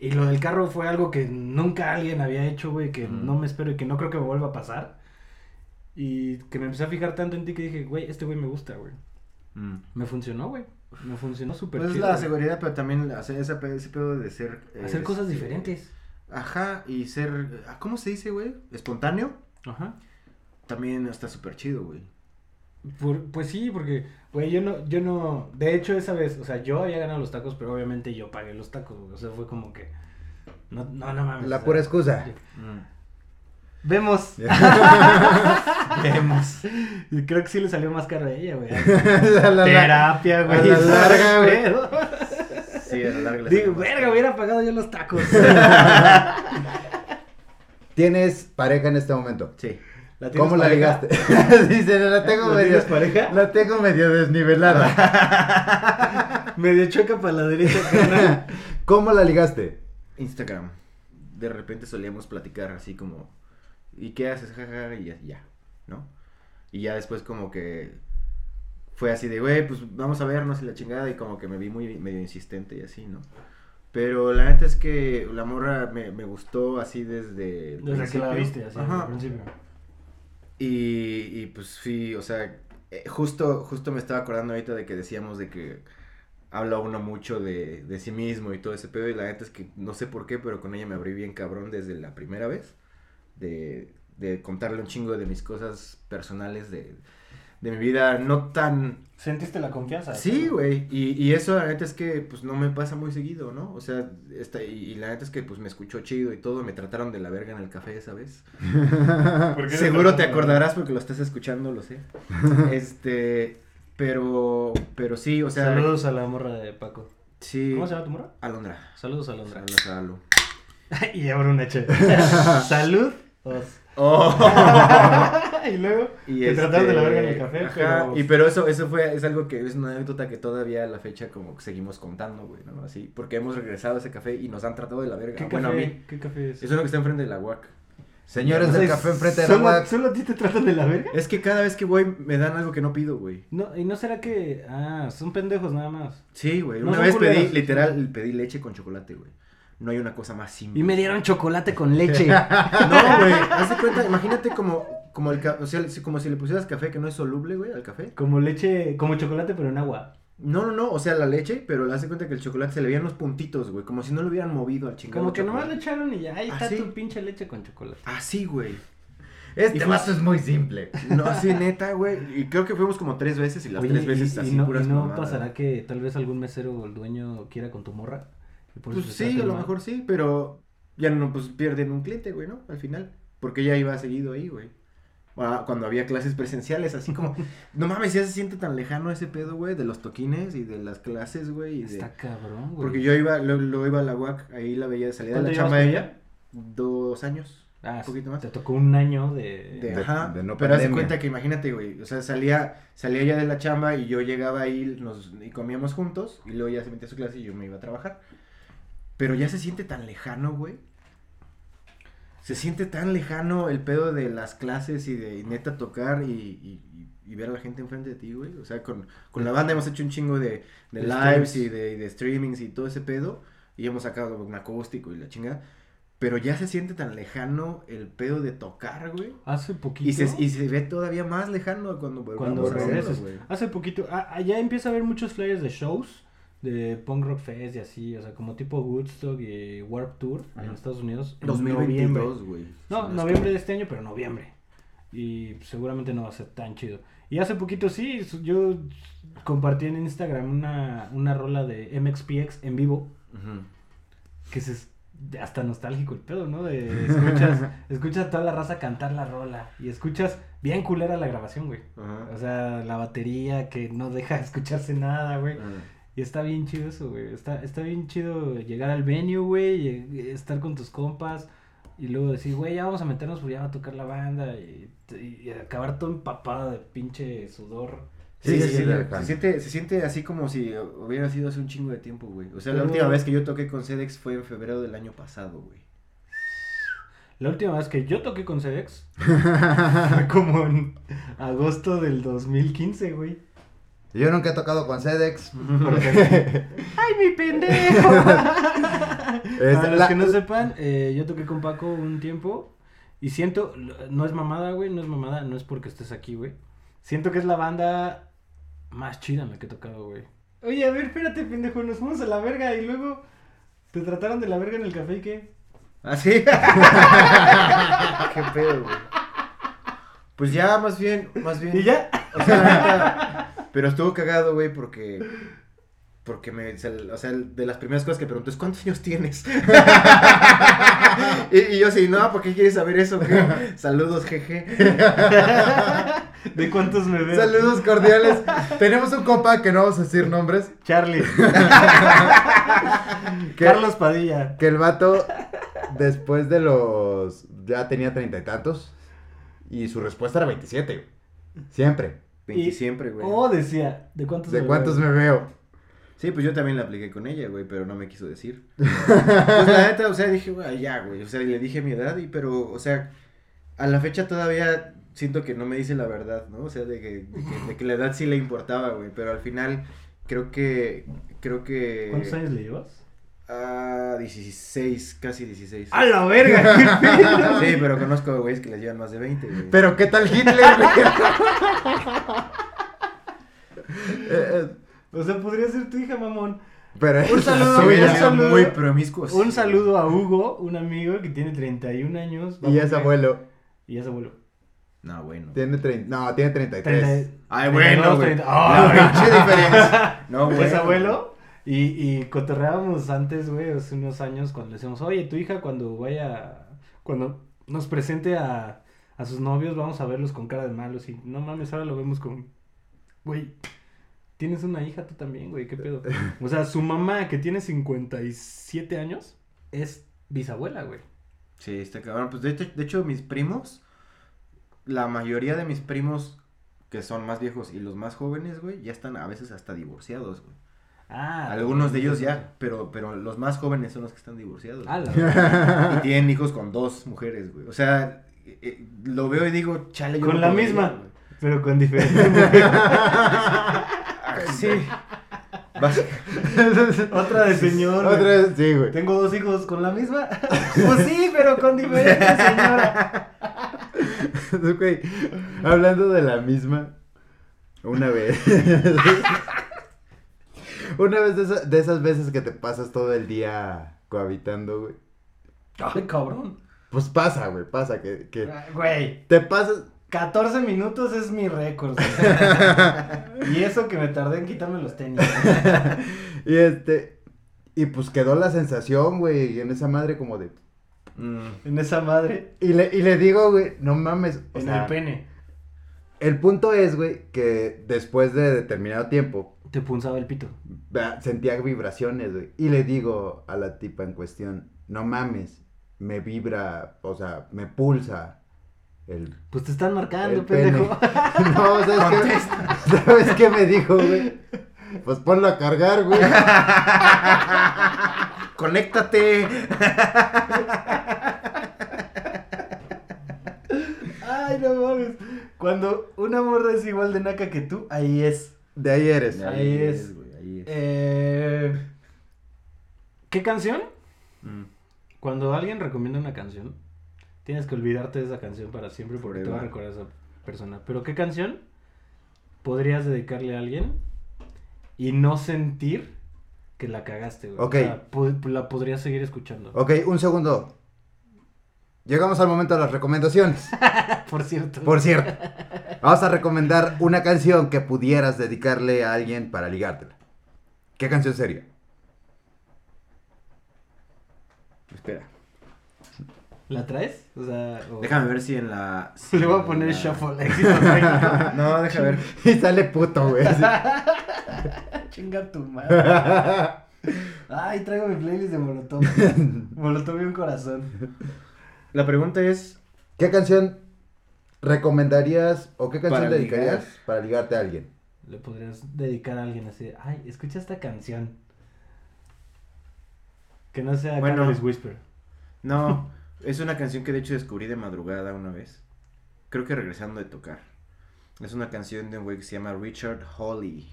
[SPEAKER 13] Y lo del carro fue algo que nunca alguien había hecho, güey. Que
[SPEAKER 14] Mm.
[SPEAKER 13] no me espero y que no creo que me vuelva a pasar. Y que me empecé a fijar tanto en ti que dije, güey, este güey me gusta, güey.
[SPEAKER 14] Mm.
[SPEAKER 13] Me funcionó, güey. Me funcionó súper
[SPEAKER 14] Pues es la
[SPEAKER 13] güey.
[SPEAKER 14] seguridad, pero también hacer ese, pe- ese pedo de ser...
[SPEAKER 13] Hacer cosas
[SPEAKER 14] este,
[SPEAKER 13] diferentes.
[SPEAKER 14] Ajá, y ser... ah, ¿Cómo se dice, güey? Espontáneo.
[SPEAKER 13] Ajá.
[SPEAKER 14] También está súper chido, güey.
[SPEAKER 13] Por- pues sí, porque, güey, yo no, yo no, de hecho esa vez, o sea, yo había ganado los tacos, pero obviamente yo pagué los tacos, güey. O sea, fue como que, no, no, no mames.
[SPEAKER 12] La
[SPEAKER 13] o sea,
[SPEAKER 12] pura excusa.
[SPEAKER 13] Vemos. Vemos. Y creo que sí le salió más caro a ella, güey.
[SPEAKER 12] La-
[SPEAKER 13] Terapia,
[SPEAKER 12] a
[SPEAKER 13] güey.
[SPEAKER 12] la larga, güey.
[SPEAKER 14] Sí, a la larga le
[SPEAKER 13] Digo, verga, hubiera pagado yo los tacos.
[SPEAKER 12] ¿Tienes pareja en este momento?
[SPEAKER 14] Sí.
[SPEAKER 13] ¿La tienes
[SPEAKER 12] ¿Cómo la ligaste? Dice, la tengo
[SPEAKER 13] ¿La
[SPEAKER 12] medio.
[SPEAKER 13] tienes pareja?
[SPEAKER 12] La tengo medio desnivelada.
[SPEAKER 13] Medio choca para la derecha, carnal.
[SPEAKER 12] ¿Cómo la ligaste?
[SPEAKER 14] Instagram. De repente solíamos platicar así como, ¿y qué haces? Jaja, y ya, ya, ¿no? Y ya después como que fue así de, güey, pues vamos a vernos y la chingada, y como que me vi muy medio insistente y así, ¿no? Pero la neta es que la morra me, me gustó así desde... el
[SPEAKER 13] Desde que la viste, así,
[SPEAKER 14] Ajá.
[SPEAKER 13] al principio.
[SPEAKER 14] Y, y pues sí, o sea, eh, justo, justo me estaba acordando ahorita de que decíamos de que habla uno mucho de, de sí mismo y todo ese pedo. Y la neta es que no sé por qué, pero con ella me abrí bien cabrón desde la primera vez. De, de contarle un chingo de mis cosas personales, de, de mi vida no tan...
[SPEAKER 13] ¿Sentiste la confianza?
[SPEAKER 14] Sí, güey. Y, y eso la neta es que pues no me pasa muy seguido, ¿no? O sea, esta, y, y la neta es que pues me escuchó chido y todo. Me trataron de la verga en el café esa vez.
[SPEAKER 13] ¿Por qué
[SPEAKER 14] Seguro
[SPEAKER 13] te
[SPEAKER 14] acordarás porque lo estás escuchando, lo sé. este, pero, pero sí, o sea...
[SPEAKER 13] Saludos a la morra de Paco.
[SPEAKER 14] Sí.
[SPEAKER 13] ¿Cómo se llama tu morra?
[SPEAKER 14] Alondra.
[SPEAKER 13] Saludos a Alondra.
[SPEAKER 14] Saludos a Alo.
[SPEAKER 13] y ahora un H. Salud.
[SPEAKER 14] Oh.
[SPEAKER 13] y luego
[SPEAKER 14] Y
[SPEAKER 13] te trataron de la
[SPEAKER 14] este,
[SPEAKER 13] verga en el café,
[SPEAKER 14] ajá,
[SPEAKER 13] pero...
[SPEAKER 14] Y pero eso, eso fue, es algo que es una anécdota que todavía a la fecha como que seguimos contando, güey, ¿no? Así, porque hemos regresado a ese café y nos han tratado de la verga.
[SPEAKER 13] ¿Qué
[SPEAKER 14] bueno,
[SPEAKER 13] café?
[SPEAKER 14] a mí.
[SPEAKER 13] ¿Qué café es?
[SPEAKER 14] Es uno que está enfrente de la UAC.
[SPEAKER 12] Señores del café enfrente de la
[SPEAKER 13] ¿solo,
[SPEAKER 12] UAC.
[SPEAKER 13] ¿Solo a ti te tratan de la verga?
[SPEAKER 14] Es que cada vez que voy me dan algo que no pido, güey.
[SPEAKER 13] No, y no será que... Ah, son pendejos nada más.
[SPEAKER 14] Sí, güey.
[SPEAKER 13] No
[SPEAKER 14] Una vez pedí, literal, pedí leche con chocolate, güey. No hay una cosa más simple.
[SPEAKER 13] Y me dieron chocolate con leche.
[SPEAKER 14] No, güey. Haz de cuenta, imagínate como, como el o sea, si- como si le pusieras café que no es soluble, güey, al café.
[SPEAKER 13] como leche, como chocolate pero en agua.
[SPEAKER 14] No, no, no, o sea, la leche, pero le hace cuenta que el chocolate se le veían los puntitos, güey, como si no lo hubieran movido al chingado.
[SPEAKER 13] Como que nomás
[SPEAKER 14] chocolate.
[SPEAKER 13] le echaron y ya, ahí está
[SPEAKER 14] ¿Ah, sí?
[SPEAKER 13] tu pinche leche con chocolate.
[SPEAKER 14] Así, güey.
[SPEAKER 12] Este
[SPEAKER 14] Y fue-
[SPEAKER 12] vaso es muy simple.
[SPEAKER 14] No, así neta, güey. Y creo que fuimos como tres veces y las
[SPEAKER 13] Oye,
[SPEAKER 14] tres veces
[SPEAKER 13] y, y
[SPEAKER 14] así
[SPEAKER 13] no,
[SPEAKER 14] puras
[SPEAKER 13] y no
[SPEAKER 14] mamadas.
[SPEAKER 13] pasará que tal vez algún mesero o el dueño quiera con tu morra? Y por
[SPEAKER 14] Pues sí, a lo
[SPEAKER 13] mal.
[SPEAKER 14] mejor sí, pero ya no, pues pierden un cliente, güey, ¿no? Al final. Porque ya iba seguido ahí, güey. Cuando había clases presenciales, así como, no mames, ya se siente tan lejano ese pedo, güey, de los toquines y de las clases, güey. y de-
[SPEAKER 13] Está cabrón, güey.
[SPEAKER 14] Porque yo iba, lo, lo iba a la UAC, ahí la veía, salía de la
[SPEAKER 13] ¿Cuánto
[SPEAKER 14] chamba de ella. Dos años.
[SPEAKER 13] Ah,
[SPEAKER 14] un poquito más.
[SPEAKER 13] Te tocó un año de...
[SPEAKER 14] De,
[SPEAKER 12] De-
[SPEAKER 14] ajá,
[SPEAKER 12] de no
[SPEAKER 14] pero haz de cuenta que imagínate, güey, o sea, salía, salía ya de la chamba y yo llegaba ahí nos, y comíamos juntos y luego ya se metía a su clase y yo me iba a trabajar. Pero ya se siente tan lejano, güey. Se siente tan lejano el pedo de las clases y de neta tocar y, y- y- y ver a la gente enfrente de ti, güey. O sea, con, con la banda hemos hecho un chingo de, de lives y de, y de streamings y todo ese pedo. Y hemos sacado un acústico y la chingada. Pero ya se siente tan lejano el pedo de tocar, güey.
[SPEAKER 13] Hace poquito...
[SPEAKER 14] Y se, y se ve todavía más lejano cuando
[SPEAKER 13] cuando regreses.
[SPEAKER 14] güey.
[SPEAKER 13] Hace poquito, ah, ah, ya empieza a haber muchos flyers de shows, de Punk Rock Fest y así, o sea, como tipo Woodstock y Warp Tour en. Estados Unidos. en
[SPEAKER 14] 2022,
[SPEAKER 13] noviembre.
[SPEAKER 14] güey.
[SPEAKER 13] No, noviembre de este año, pero noviembre. Y seguramente no va a ser tan chido. Y hace poquito sí, yo compartí en Instagram una, una rola de MXPX en vivo,
[SPEAKER 14] que-
[SPEAKER 13] es hasta nostálgico el pedo, ¿no? De escuchas, escuchas a toda la raza cantar la rola y escuchas bien culera la grabación, güey.
[SPEAKER 14] Ajá.
[SPEAKER 13] O sea, la batería que no deja escucharse nada, güey. Y está bien chido eso, güey. Está, está bien chido llegar al venue, güey, y estar con tus compas y luego decir, güey, ya vamos a meternos, pues ya va a tocar la banda y, y acabar todo empapado de pinche sudor.
[SPEAKER 14] Sí,
[SPEAKER 12] Sí,
[SPEAKER 14] sí,
[SPEAKER 12] sí,
[SPEAKER 14] se, siente, se siente así como si hubiera sido hace un chingo de tiempo, güey. O sea, la última vez que yo toqué con Sedex fue en febrero del año pasado, güey.
[SPEAKER 13] La última vez que yo toqué con Sedex fue como en agosto del 2015, güey.
[SPEAKER 12] Yo nunca he tocado con Sedex.
[SPEAKER 13] ¡Ay, mi pendejo! Para los
[SPEAKER 12] la-
[SPEAKER 13] que no sepan, eh, yo toqué con Paco un tiempo y siento, no es mamada, güey, no es mamada, no es porque estés aquí, güey. Siento que es la banda más chida en la que he tocado, güey. Oye, a ver, espérate, pendejo, nos fuimos a la verga y luego te trataron de la verga en el café y qué.
[SPEAKER 14] ¿Ah, sí? Qué pedo, güey. Pues ya, más bien, más bien.
[SPEAKER 13] ¿Y ya?
[SPEAKER 14] O sea, pero estuvo cagado, güey, porque. Porque me. O sea, de las primeras cosas que preguntó es: ¿cuántos años tienes? y, y yo sí, no, ¿por qué quieres saber eso? qué? Saludos, jeje.
[SPEAKER 13] ¿De cuántos me veo?
[SPEAKER 12] Saludos cordiales. Tenemos un compa que no vamos a decir nombres.
[SPEAKER 13] Charlie.
[SPEAKER 12] Que-
[SPEAKER 13] Carlos Padilla.
[SPEAKER 12] Que el vato, después de los. Ya tenía treinta y tantos. Y su respuesta era 27. güey. Siempre.
[SPEAKER 14] 20
[SPEAKER 13] Y-
[SPEAKER 14] siempre, güey.
[SPEAKER 13] Oh, decía, ¿de cuántos
[SPEAKER 12] ¿De
[SPEAKER 13] me
[SPEAKER 12] cuántos
[SPEAKER 13] veo?
[SPEAKER 12] me veo?
[SPEAKER 14] Sí, pues yo también la apliqué con ella, güey, pero no me quiso decir. Pues la neta, o sea, dije, güey, ya, güey. O sea, y le dije mi edad, y pero, o sea, a la fecha todavía siento que no me dice la verdad, ¿no? O sea, de que, de que, de que la edad sí le importaba, güey. Pero al final, creo que. Creo que.
[SPEAKER 13] ¿Cuántos años le llevas?
[SPEAKER 14] Ah, 16, casi 16.
[SPEAKER 13] ¡A la verga!
[SPEAKER 14] Sí, pero conozco güeyes que les llevan más de 20, güey.
[SPEAKER 12] Pero ¿qué tal Hitler? Eh, eh,
[SPEAKER 13] O sea, podría ser tu hija, mamón.
[SPEAKER 12] Pero
[SPEAKER 13] Un
[SPEAKER 12] es
[SPEAKER 13] saludo, un saludo.
[SPEAKER 14] muy promiscuos.
[SPEAKER 13] Un saludo a Hugo, un amigo que tiene 31 años.
[SPEAKER 12] Y es abuelo.
[SPEAKER 13] Y es abuelo.
[SPEAKER 14] No, bueno.
[SPEAKER 12] Tiene 30. No, tiene 33.
[SPEAKER 13] 30
[SPEAKER 14] Ay, bueno, güey.
[SPEAKER 13] 30.
[SPEAKER 14] La
[SPEAKER 13] ¡Ah!
[SPEAKER 14] pinche diferencia. No,
[SPEAKER 13] Es
[SPEAKER 14] bueno.
[SPEAKER 13] abuelo. Y, y cotorreábamos antes, güey, hace unos años cuando le decíamos, oye, tu hija cuando vaya, cuando nos presente a, a sus novios, vamos a verlos con cara de malos. Y no mames, ahora lo vemos con, güey, tienes una hija tú también, güey, qué pedo. O sea, su mamá, que tiene 57 años, es bisabuela, güey.
[SPEAKER 14] Sí, está cabrón. Pues de hecho, de hecho, mis primos, la mayoría de mis primos que son más viejos y los más jóvenes, güey, ya están a veces hasta divorciados, güey.
[SPEAKER 13] Ah.
[SPEAKER 14] Algunos de ellos ya, pero, pero los más jóvenes son los que están divorciados.
[SPEAKER 13] Ah, la
[SPEAKER 14] y tienen hijos con dos mujeres, güey. O sea, eh, eh, lo veo y digo, chale, yo
[SPEAKER 13] Con
[SPEAKER 14] no
[SPEAKER 13] la misma,
[SPEAKER 14] güey.
[SPEAKER 13] pero con diferentes mujeres.
[SPEAKER 14] Sí.
[SPEAKER 13] Otra de señor.
[SPEAKER 12] Otra vez, sí, güey.
[SPEAKER 13] Tengo dos hijos con la misma. Pues sí, pero con diferentes, señora.
[SPEAKER 12] Güey, hablando de la misma, una vez. Una vez de, esa- de esas veces que te pasas todo el día cohabitando, güey.
[SPEAKER 13] Ay, cabrón.
[SPEAKER 12] Pues pasa, güey, pasa que, que
[SPEAKER 13] Ay, Güey,
[SPEAKER 12] te pasas.
[SPEAKER 13] 14 minutos es mi récord. y eso que me tardé en quitarme los tenis.
[SPEAKER 12] y este. Y pues quedó la sensación, güey, en esa madre como de.
[SPEAKER 14] Mm,
[SPEAKER 13] En esa madre.
[SPEAKER 12] Y le, y le digo, güey, no mames. O
[SPEAKER 13] en
[SPEAKER 12] sea,
[SPEAKER 13] el pene.
[SPEAKER 12] el punto es, güey, que después de determinado tiempo,
[SPEAKER 13] Te punzaba el pito.
[SPEAKER 12] sentía vibraciones, güey. Y le digo a la tipa en cuestión, no mames, me vibra, o sea, me pulsa el,
[SPEAKER 13] Pues te están marcando,
[SPEAKER 12] pene.
[SPEAKER 13] pendejo.
[SPEAKER 12] no, ¿sabes qué? ¿Sabes qué me dijo, güey? Pues ponlo a cargar, güey.
[SPEAKER 14] ¡Conéctate!
[SPEAKER 13] Ay, no mames. Cuando una morra es igual de naca que tú, ahí es.
[SPEAKER 12] De ahí eres.
[SPEAKER 13] Ahí es.
[SPEAKER 14] güey, ahí es.
[SPEAKER 13] Eh, ¿Qué canción?
[SPEAKER 14] Mm.
[SPEAKER 13] Cuando alguien recomienda una canción, tienes que olvidarte de esa canción para siempre porque te va a recordar a esa persona. Pero ¿qué canción podrías dedicarle a alguien y no sentir que la cagaste, güey?
[SPEAKER 12] Ok.
[SPEAKER 13] O sea, po- la podrías seguir escuchando.
[SPEAKER 12] Ok, un segundo. Llegamos al momento de las recomendaciones.
[SPEAKER 13] Por cierto.
[SPEAKER 12] Por cierto, vamos a recomendar una canción que pudieras dedicarle a alguien para ligártela. ¿Qué canción sería?
[SPEAKER 14] Espera.
[SPEAKER 13] ¿La traes? O sea, o-
[SPEAKER 14] Déjame ver si en la. si
[SPEAKER 13] Le voy a poner
[SPEAKER 14] la-
[SPEAKER 13] shuffle.
[SPEAKER 14] No, deja ver.
[SPEAKER 12] Y sale puto, güey.
[SPEAKER 13] Chinga tu madre. Ay, traigo mi playlist de Molotov. Molotov y un corazón.
[SPEAKER 14] La pregunta es.
[SPEAKER 12] ¿Qué canción recomendarías o qué canción
[SPEAKER 14] Para
[SPEAKER 12] dedicarías
[SPEAKER 14] ligar.
[SPEAKER 12] para ligarte a alguien?
[SPEAKER 13] Le podrías dedicar a alguien así. Ay, escucha esta canción. Que no sea
[SPEAKER 14] Bueno.
[SPEAKER 13] Cannabis Whisper.
[SPEAKER 14] No, es una canción que de hecho descubrí de madrugada una vez. Creo que regresando de tocar. Es una canción de un güey que se llama Richard Hawley.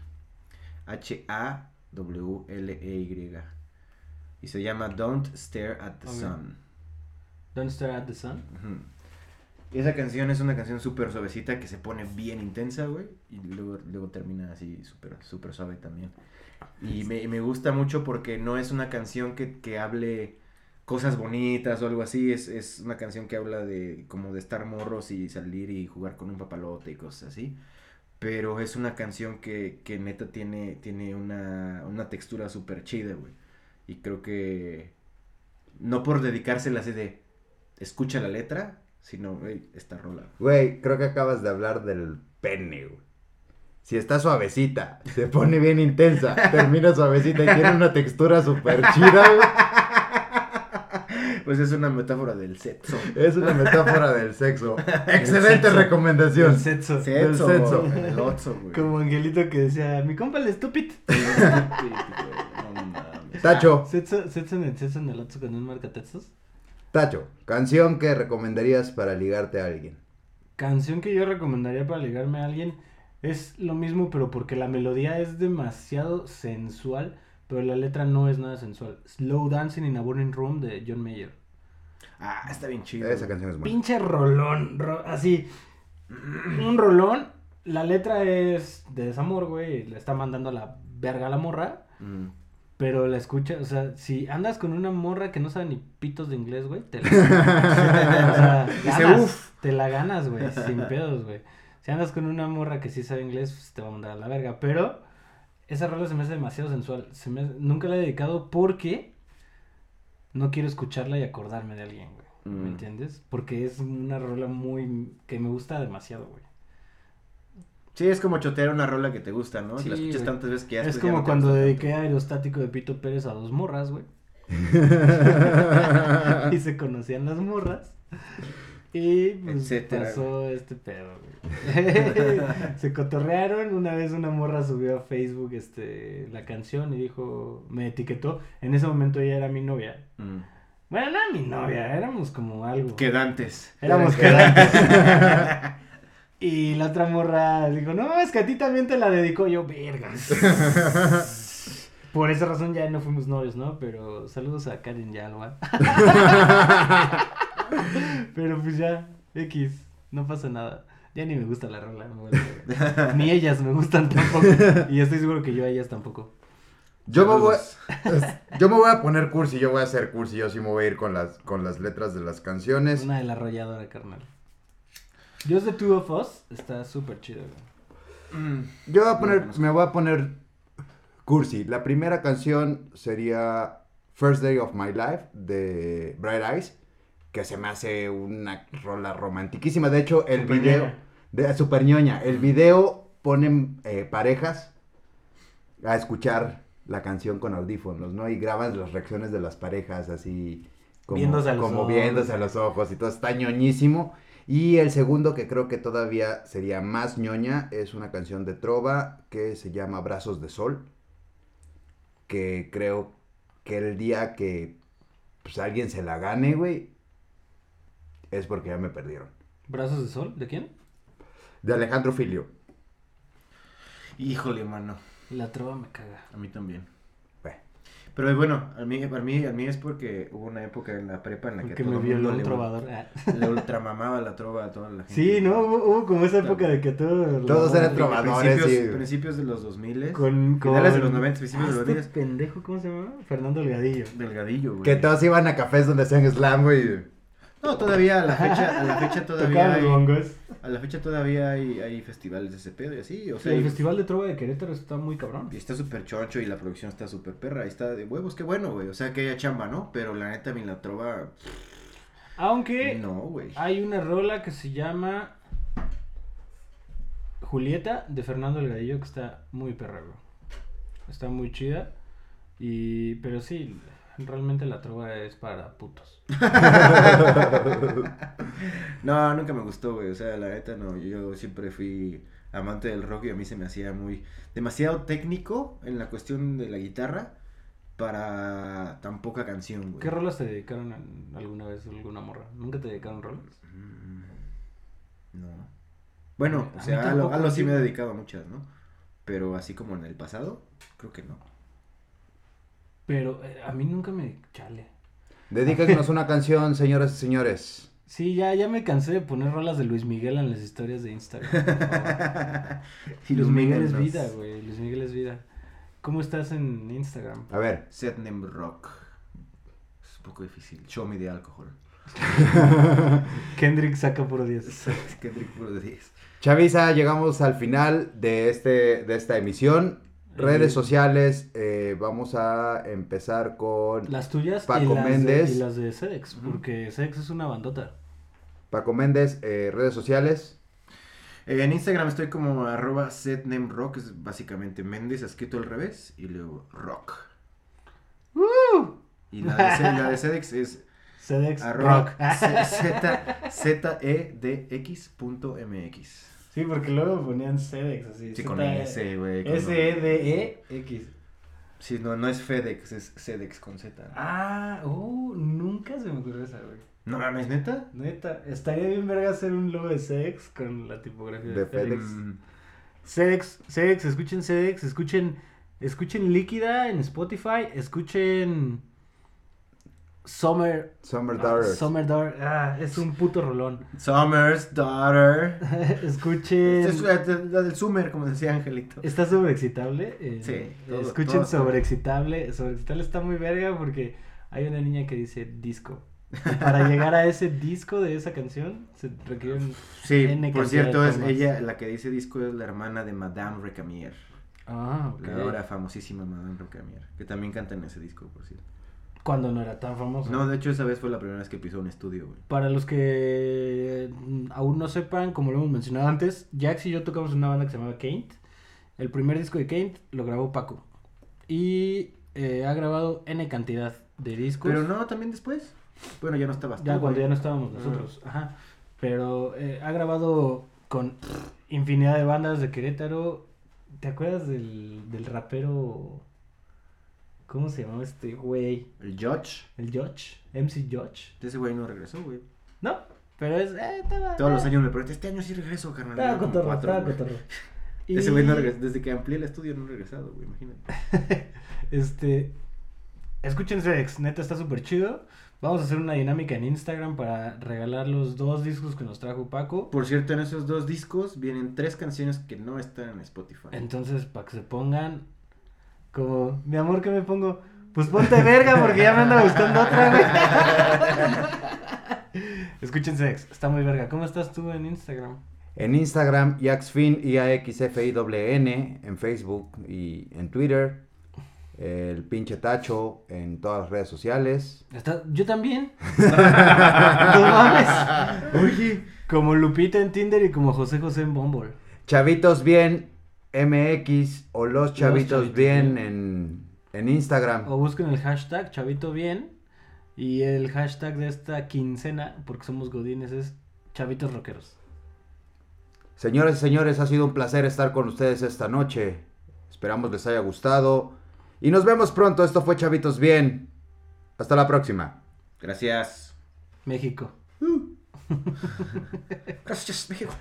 [SPEAKER 14] H-A-W-L-E-Y. Y se llama Don't Stare at the. Sun.
[SPEAKER 13] Don't Stare at the Sun.
[SPEAKER 14] Esa canción es una canción súper suavecita que se pone bien intensa, güey. Y luego, luego termina así súper súper suave también. Y me, me gusta mucho porque no es una canción que, que hable cosas bonitas o algo así. Es, es una canción que habla de como de estar morros y salir y jugar con un papalote y cosas así. Pero es una canción que, que neta tiene, tiene una, una textura súper chida, güey. Y creo que no por dedicársela así de escucha la letra, sino, güey, esta rola.
[SPEAKER 12] Güey, creo que acabas de hablar del pene, güey. Si está suavecita, se pone bien intensa, termina suavecita y tiene una textura súper chida, güey.
[SPEAKER 14] Pues es una metáfora del sexo.
[SPEAKER 12] Es una metáfora del sexo. Excelente
[SPEAKER 13] sexo.
[SPEAKER 12] recomendación.
[SPEAKER 13] El sexo.
[SPEAKER 12] Del sexo.
[SPEAKER 14] El otso, güey.
[SPEAKER 13] Como Angelito que decía, mi compa el estúpido.
[SPEAKER 14] No, no mames.
[SPEAKER 12] Tacho,
[SPEAKER 13] Sexo, sexo en el sexo en el otro con un marca textos.
[SPEAKER 12] Tacho, canción que recomendarías para ligarte a alguien.
[SPEAKER 13] Canción que yo recomendaría para ligarme a alguien es lo mismo, pero porque la melodía es demasiado sensual, pero la letra no es nada sensual. Slow Dancing in a Burning Room de John Mayer.
[SPEAKER 14] Ah, está bien chido.
[SPEAKER 12] Esa canción es buena.
[SPEAKER 13] Pinche rolón, ro- así. Un rolón. La letra es de desamor, güey. Le está mandando a la verga la morra,
[SPEAKER 14] Mm.
[SPEAKER 13] Pero la escucha, o sea, si andas con una morra que no sabe ni pitos de inglés, güey, te la, o sea, ganas,
[SPEAKER 14] "Uf".
[SPEAKER 13] te la ganas, güey, sin pedos, güey. Si andas con una morra que sí sabe inglés, pues te va a mandar a la verga, pero esa rola se me hace demasiado sensual, se me hace- nunca la he dedicado porque no quiero escucharla y acordarme de alguien, güey. ¿Me
[SPEAKER 14] Mm.
[SPEAKER 13] entiendes? Porque es una rola muy que me gusta demasiado, güey.
[SPEAKER 14] Sí, es como chotear una rola que te gusta, ¿no?
[SPEAKER 13] Sí,
[SPEAKER 14] la escuchas
[SPEAKER 13] güey.
[SPEAKER 14] tantas veces que ya
[SPEAKER 13] Es
[SPEAKER 14] ya
[SPEAKER 13] como
[SPEAKER 14] no
[SPEAKER 13] cuando dediqué aerostático de Pito Pérez a dos morras, güey. y se conocían las morras. Y pues
[SPEAKER 14] Etcétera,
[SPEAKER 13] pasó este pedo, güey. se cotorrearon. Una vez una morra subió a Facebook este la canción y dijo, me etiquetó. En ese momento ella era mi novia.
[SPEAKER 14] Mm.
[SPEAKER 13] Bueno, no era mi novia, éramos como algo.
[SPEAKER 14] Quedantes.
[SPEAKER 13] Éramos quedantes. y la otra morra dijo, no, es que a ti también te la dedicó. Yo, vergas. Por esa razón ya no fuimos novios, ¿no? Pero saludos a Karen Yalwa. Pero pues ya, X, no pasa nada. Ya ni me gusta la rola. verga. ni ellas me gustan tampoco. Y estoy seguro que yo a ellas tampoco.
[SPEAKER 12] Yo me, voy,
[SPEAKER 14] Saludos.
[SPEAKER 12] yo me voy a poner cursi, yo voy a hacer cursi, yo sí me voy a ir con las, con las letras de las canciones.
[SPEAKER 13] Una de la arrolladora, carnal. Just the Two of Us está súper chido, güey.
[SPEAKER 14] Mm.
[SPEAKER 12] Yo voy a poner, me voy a poner cursi. La primera canción sería First Day of My Life de Bright Eyes, que se me hace una rola romantiquísima. De hecho, el
[SPEAKER 13] Super
[SPEAKER 12] video
[SPEAKER 13] ñoña.
[SPEAKER 12] de super ñoña, el video ponen eh, parejas a escuchar la canción con audífonos, ¿no? Y graban las reacciones de las parejas así como,
[SPEAKER 13] Viéndose a los
[SPEAKER 12] como
[SPEAKER 13] ojos.
[SPEAKER 12] viéndose a los ojos y todo está ñoñísimo. Y el segundo que creo que todavía sería más ñoña es una canción de Trova que se llama Brazos de Sol. Que creo que el día que pues, alguien se la gane, güey, es porque ya me perdieron.
[SPEAKER 13] ¿Brazos de Sol? ¿De quién?
[SPEAKER 12] De Alejandro Filio.
[SPEAKER 14] Híjole, mano.
[SPEAKER 13] La trova me caga.
[SPEAKER 14] A mí también. Pero bueno, a mí, a mí, a mí es porque hubo una época en la prepa en la que
[SPEAKER 13] Que
[SPEAKER 14] todo
[SPEAKER 13] me
[SPEAKER 14] el
[SPEAKER 13] violó
[SPEAKER 14] mundo
[SPEAKER 13] un
[SPEAKER 14] le,
[SPEAKER 13] trovador. Ah.
[SPEAKER 14] le ultramamaba la trova a toda la gente.
[SPEAKER 13] Sí, ¿no? Hubo, hubo como esa época de que todo...
[SPEAKER 12] Todos eran trovadores,
[SPEAKER 14] Principios,
[SPEAKER 12] sí.
[SPEAKER 14] principios de los 2000
[SPEAKER 13] Con, con...
[SPEAKER 14] Finales de los 90, principios de
[SPEAKER 13] Ah,
[SPEAKER 14] los
[SPEAKER 13] este
[SPEAKER 14] 2000
[SPEAKER 13] pendejo, ¿cómo se llama? Fernando Delgadillo.
[SPEAKER 14] Delgadillo, güey.
[SPEAKER 12] Que todos iban a cafés donde hacían slam, güey.
[SPEAKER 14] No, todavía a la fecha, a la fecha todavía
[SPEAKER 13] Tocaban
[SPEAKER 14] hay,
[SPEAKER 13] bongos.
[SPEAKER 14] A la fecha todavía hay, hay festivales de ese pedo y así, o
[SPEAKER 13] Sí,
[SPEAKER 14] sea,
[SPEAKER 13] el Festival de Trova de Querétaro está muy cabrón.
[SPEAKER 14] y está súper choncho y la producción está súper perra, y está de huevos, qué bueno, güey, o sea que haya chamba, ¿no? Pero la neta, a mí la trova,
[SPEAKER 13] Aunque
[SPEAKER 14] no, güey.
[SPEAKER 13] hay una rola que se llama Julieta de Fernando Delgadillo que está muy perra, güey. Está muy chida. Y... Pero sí, realmente la trova es para putos.
[SPEAKER 14] No, nunca me gustó, güey, o sea, la neta, no, yo siempre fui amante del rock y a mí se me hacía muy, demasiado técnico en la cuestión de la guitarra para tan poca canción, güey.
[SPEAKER 13] ¿Qué rolas te dedicaron en- alguna vez alguna morra? ¿Nunca te dedicaron rolas?
[SPEAKER 14] Mm, No. Bueno,
[SPEAKER 13] A
[SPEAKER 14] o sea, a lo,
[SPEAKER 13] tampoco,
[SPEAKER 14] a lo sí
[SPEAKER 13] sí.
[SPEAKER 14] me he dedicado a muchas, ¿no? Pero así como en el pasado, creo que no.
[SPEAKER 13] Pero eh, a mí nunca me... Chale.
[SPEAKER 12] Dedíquenos una canción, señoras y señores.
[SPEAKER 13] Sí, ya, ya me cansé de poner rolas de Luis Miguel en las historias de Instagram. por favor. Luis Miguel es vida, güey. Luis Miguel es vida. ¿Cómo estás en Instagram?
[SPEAKER 12] A ver,
[SPEAKER 14] Setnem Rock. Es un poco difícil. Show me de alcohol.
[SPEAKER 13] Kendrick saca por 10.
[SPEAKER 14] Kendrick de 10.
[SPEAKER 12] Chavisa, llegamos al final de, este, de esta emisión. Redes sociales, eh, vamos a empezar con
[SPEAKER 13] Las tuyas
[SPEAKER 12] Paco
[SPEAKER 13] y, las
[SPEAKER 12] Méndez.
[SPEAKER 13] De, y las de Sedex, porque Sedex es una bandota.
[SPEAKER 12] Paco Méndez, eh, redes sociales.
[SPEAKER 14] Eh, en Instagram estoy como arroba setnemrock, es básicamente Méndez escrito al revés y luego rock. Y la de, la de Sedex es
[SPEAKER 13] Sedex
[SPEAKER 14] arroba
[SPEAKER 13] Rock.
[SPEAKER 14] z- z- zedx punto mx.
[SPEAKER 13] Sí, porque luego ponían Sedex así.
[SPEAKER 14] Sí, con
[SPEAKER 13] Z-
[SPEAKER 14] S, güey. con-
[SPEAKER 13] S-E-D-E-X.
[SPEAKER 14] Sí, no, no es FedEx, es Sedex con Z.
[SPEAKER 13] Ah, uh, nunca se me ocurrió esa, güey.
[SPEAKER 14] No mames, neta.
[SPEAKER 13] Neta, estaría bien verga hacer un logo de Sedex con la tipografía de,
[SPEAKER 12] De
[SPEAKER 13] FedEx. Sedex, Sedex, escuchen Sedex, escuchen, escuchen Líquida en Spotify, escuchen Summer.
[SPEAKER 12] Summer
[SPEAKER 13] ah,
[SPEAKER 12] Daughters.
[SPEAKER 13] Summer Daughter. Ah, es un puto rolón.
[SPEAKER 14] Summer's Daughter.
[SPEAKER 13] Escuchen.
[SPEAKER 14] Es la, la del Summer, como decía Angelito.
[SPEAKER 13] Está sobreexcitable. eh,
[SPEAKER 14] Sí, todo-
[SPEAKER 13] escuchen
[SPEAKER 14] todo
[SPEAKER 13] sobreexcitable. Sobreexcitable está muy verga porque hay una niña que dice disco. Y para llegar a ese disco de esa canción se requieren.
[SPEAKER 14] Sí,
[SPEAKER 13] N
[SPEAKER 14] por cierto, es ella, la que dice disco es la hermana de Madame Recamier.
[SPEAKER 13] Ah, ok.
[SPEAKER 14] La ahora famosísima Madame Recamier. Que también canta en ese disco, por cierto.
[SPEAKER 13] Cuando no era tan famoso.
[SPEAKER 14] No, de hecho, esa vez fue la primera vez que pisó un estudio, güey.
[SPEAKER 13] Para los que mm, aún no sepan, como lo hemos mencionado antes, Jax y yo tocamos una banda que se llamaba Kaint. El primer disco de Kaint lo grabó Paco. Y eh, ha grabado N cantidad de discos.
[SPEAKER 14] Pero no, también después. Bueno, ya no estabas
[SPEAKER 13] Ya
[SPEAKER 14] tú,
[SPEAKER 13] cuando
[SPEAKER 14] güey.
[SPEAKER 13] ya no estábamos
[SPEAKER 14] Ah.
[SPEAKER 13] nosotros. Ajá. Pero eh, ha grabado con infinidad de bandas de Querétaro. ¿Te acuerdas del, del rapero? ¿Cómo se llamaba este güey?
[SPEAKER 14] El Judge.
[SPEAKER 13] El Judge. MC Judge.
[SPEAKER 14] Ese güey no regresó, güey.
[SPEAKER 13] No, pero es. eh, estaba-
[SPEAKER 14] Todos los
[SPEAKER 13] eh,
[SPEAKER 14] años me preguntan, este año sí regreso, carnal.
[SPEAKER 13] Estaba cotorro,
[SPEAKER 14] cuatro,
[SPEAKER 13] estaba cotorro.
[SPEAKER 14] Ese güey no regresó. Desde que amplié el estudio no he regresado, güey, imagínate.
[SPEAKER 13] Este. Escuchen Sex, neta está súper chido. Vamos a hacer una dinámica en Instagram para regalar los dos discos que nos trajo Paco.
[SPEAKER 14] Por cierto, en esos dos discos vienen tres canciones que no están en Spotify.
[SPEAKER 13] Entonces, para que se pongan como, mi amor, ¿qué me pongo? Pues ponte verga porque ya me anda buscando otra, güey. Escuchen Sex, está muy verga. ¿Cómo estás tú en Instagram?
[SPEAKER 12] En Instagram, Yaxfin, I-A-X-F-I-N, en Facebook y en Twitter. El pinche tacho en todas las redes sociales.
[SPEAKER 13] Está- yo también. no mames.
[SPEAKER 14] Oye.
[SPEAKER 13] Como Lupita en Tinder y como José José en Bumble.
[SPEAKER 12] Chavitos Bien MX o Los Chavitos
[SPEAKER 13] Chavitos
[SPEAKER 12] Bien
[SPEAKER 13] Bien.
[SPEAKER 12] en, en Instagram.
[SPEAKER 13] O busquen el hashtag Chavito Bien. Y el hashtag de esta quincena, porque somos godines, es Chavitos Rockeros.
[SPEAKER 12] Señores y señores, ha sido un placer estar con ustedes esta noche. Esperamos les haya gustado. Y nos vemos pronto. Esto fue Chavitos Bien. Hasta la próxima.
[SPEAKER 14] Gracias.
[SPEAKER 13] México.
[SPEAKER 14] Gracias, México.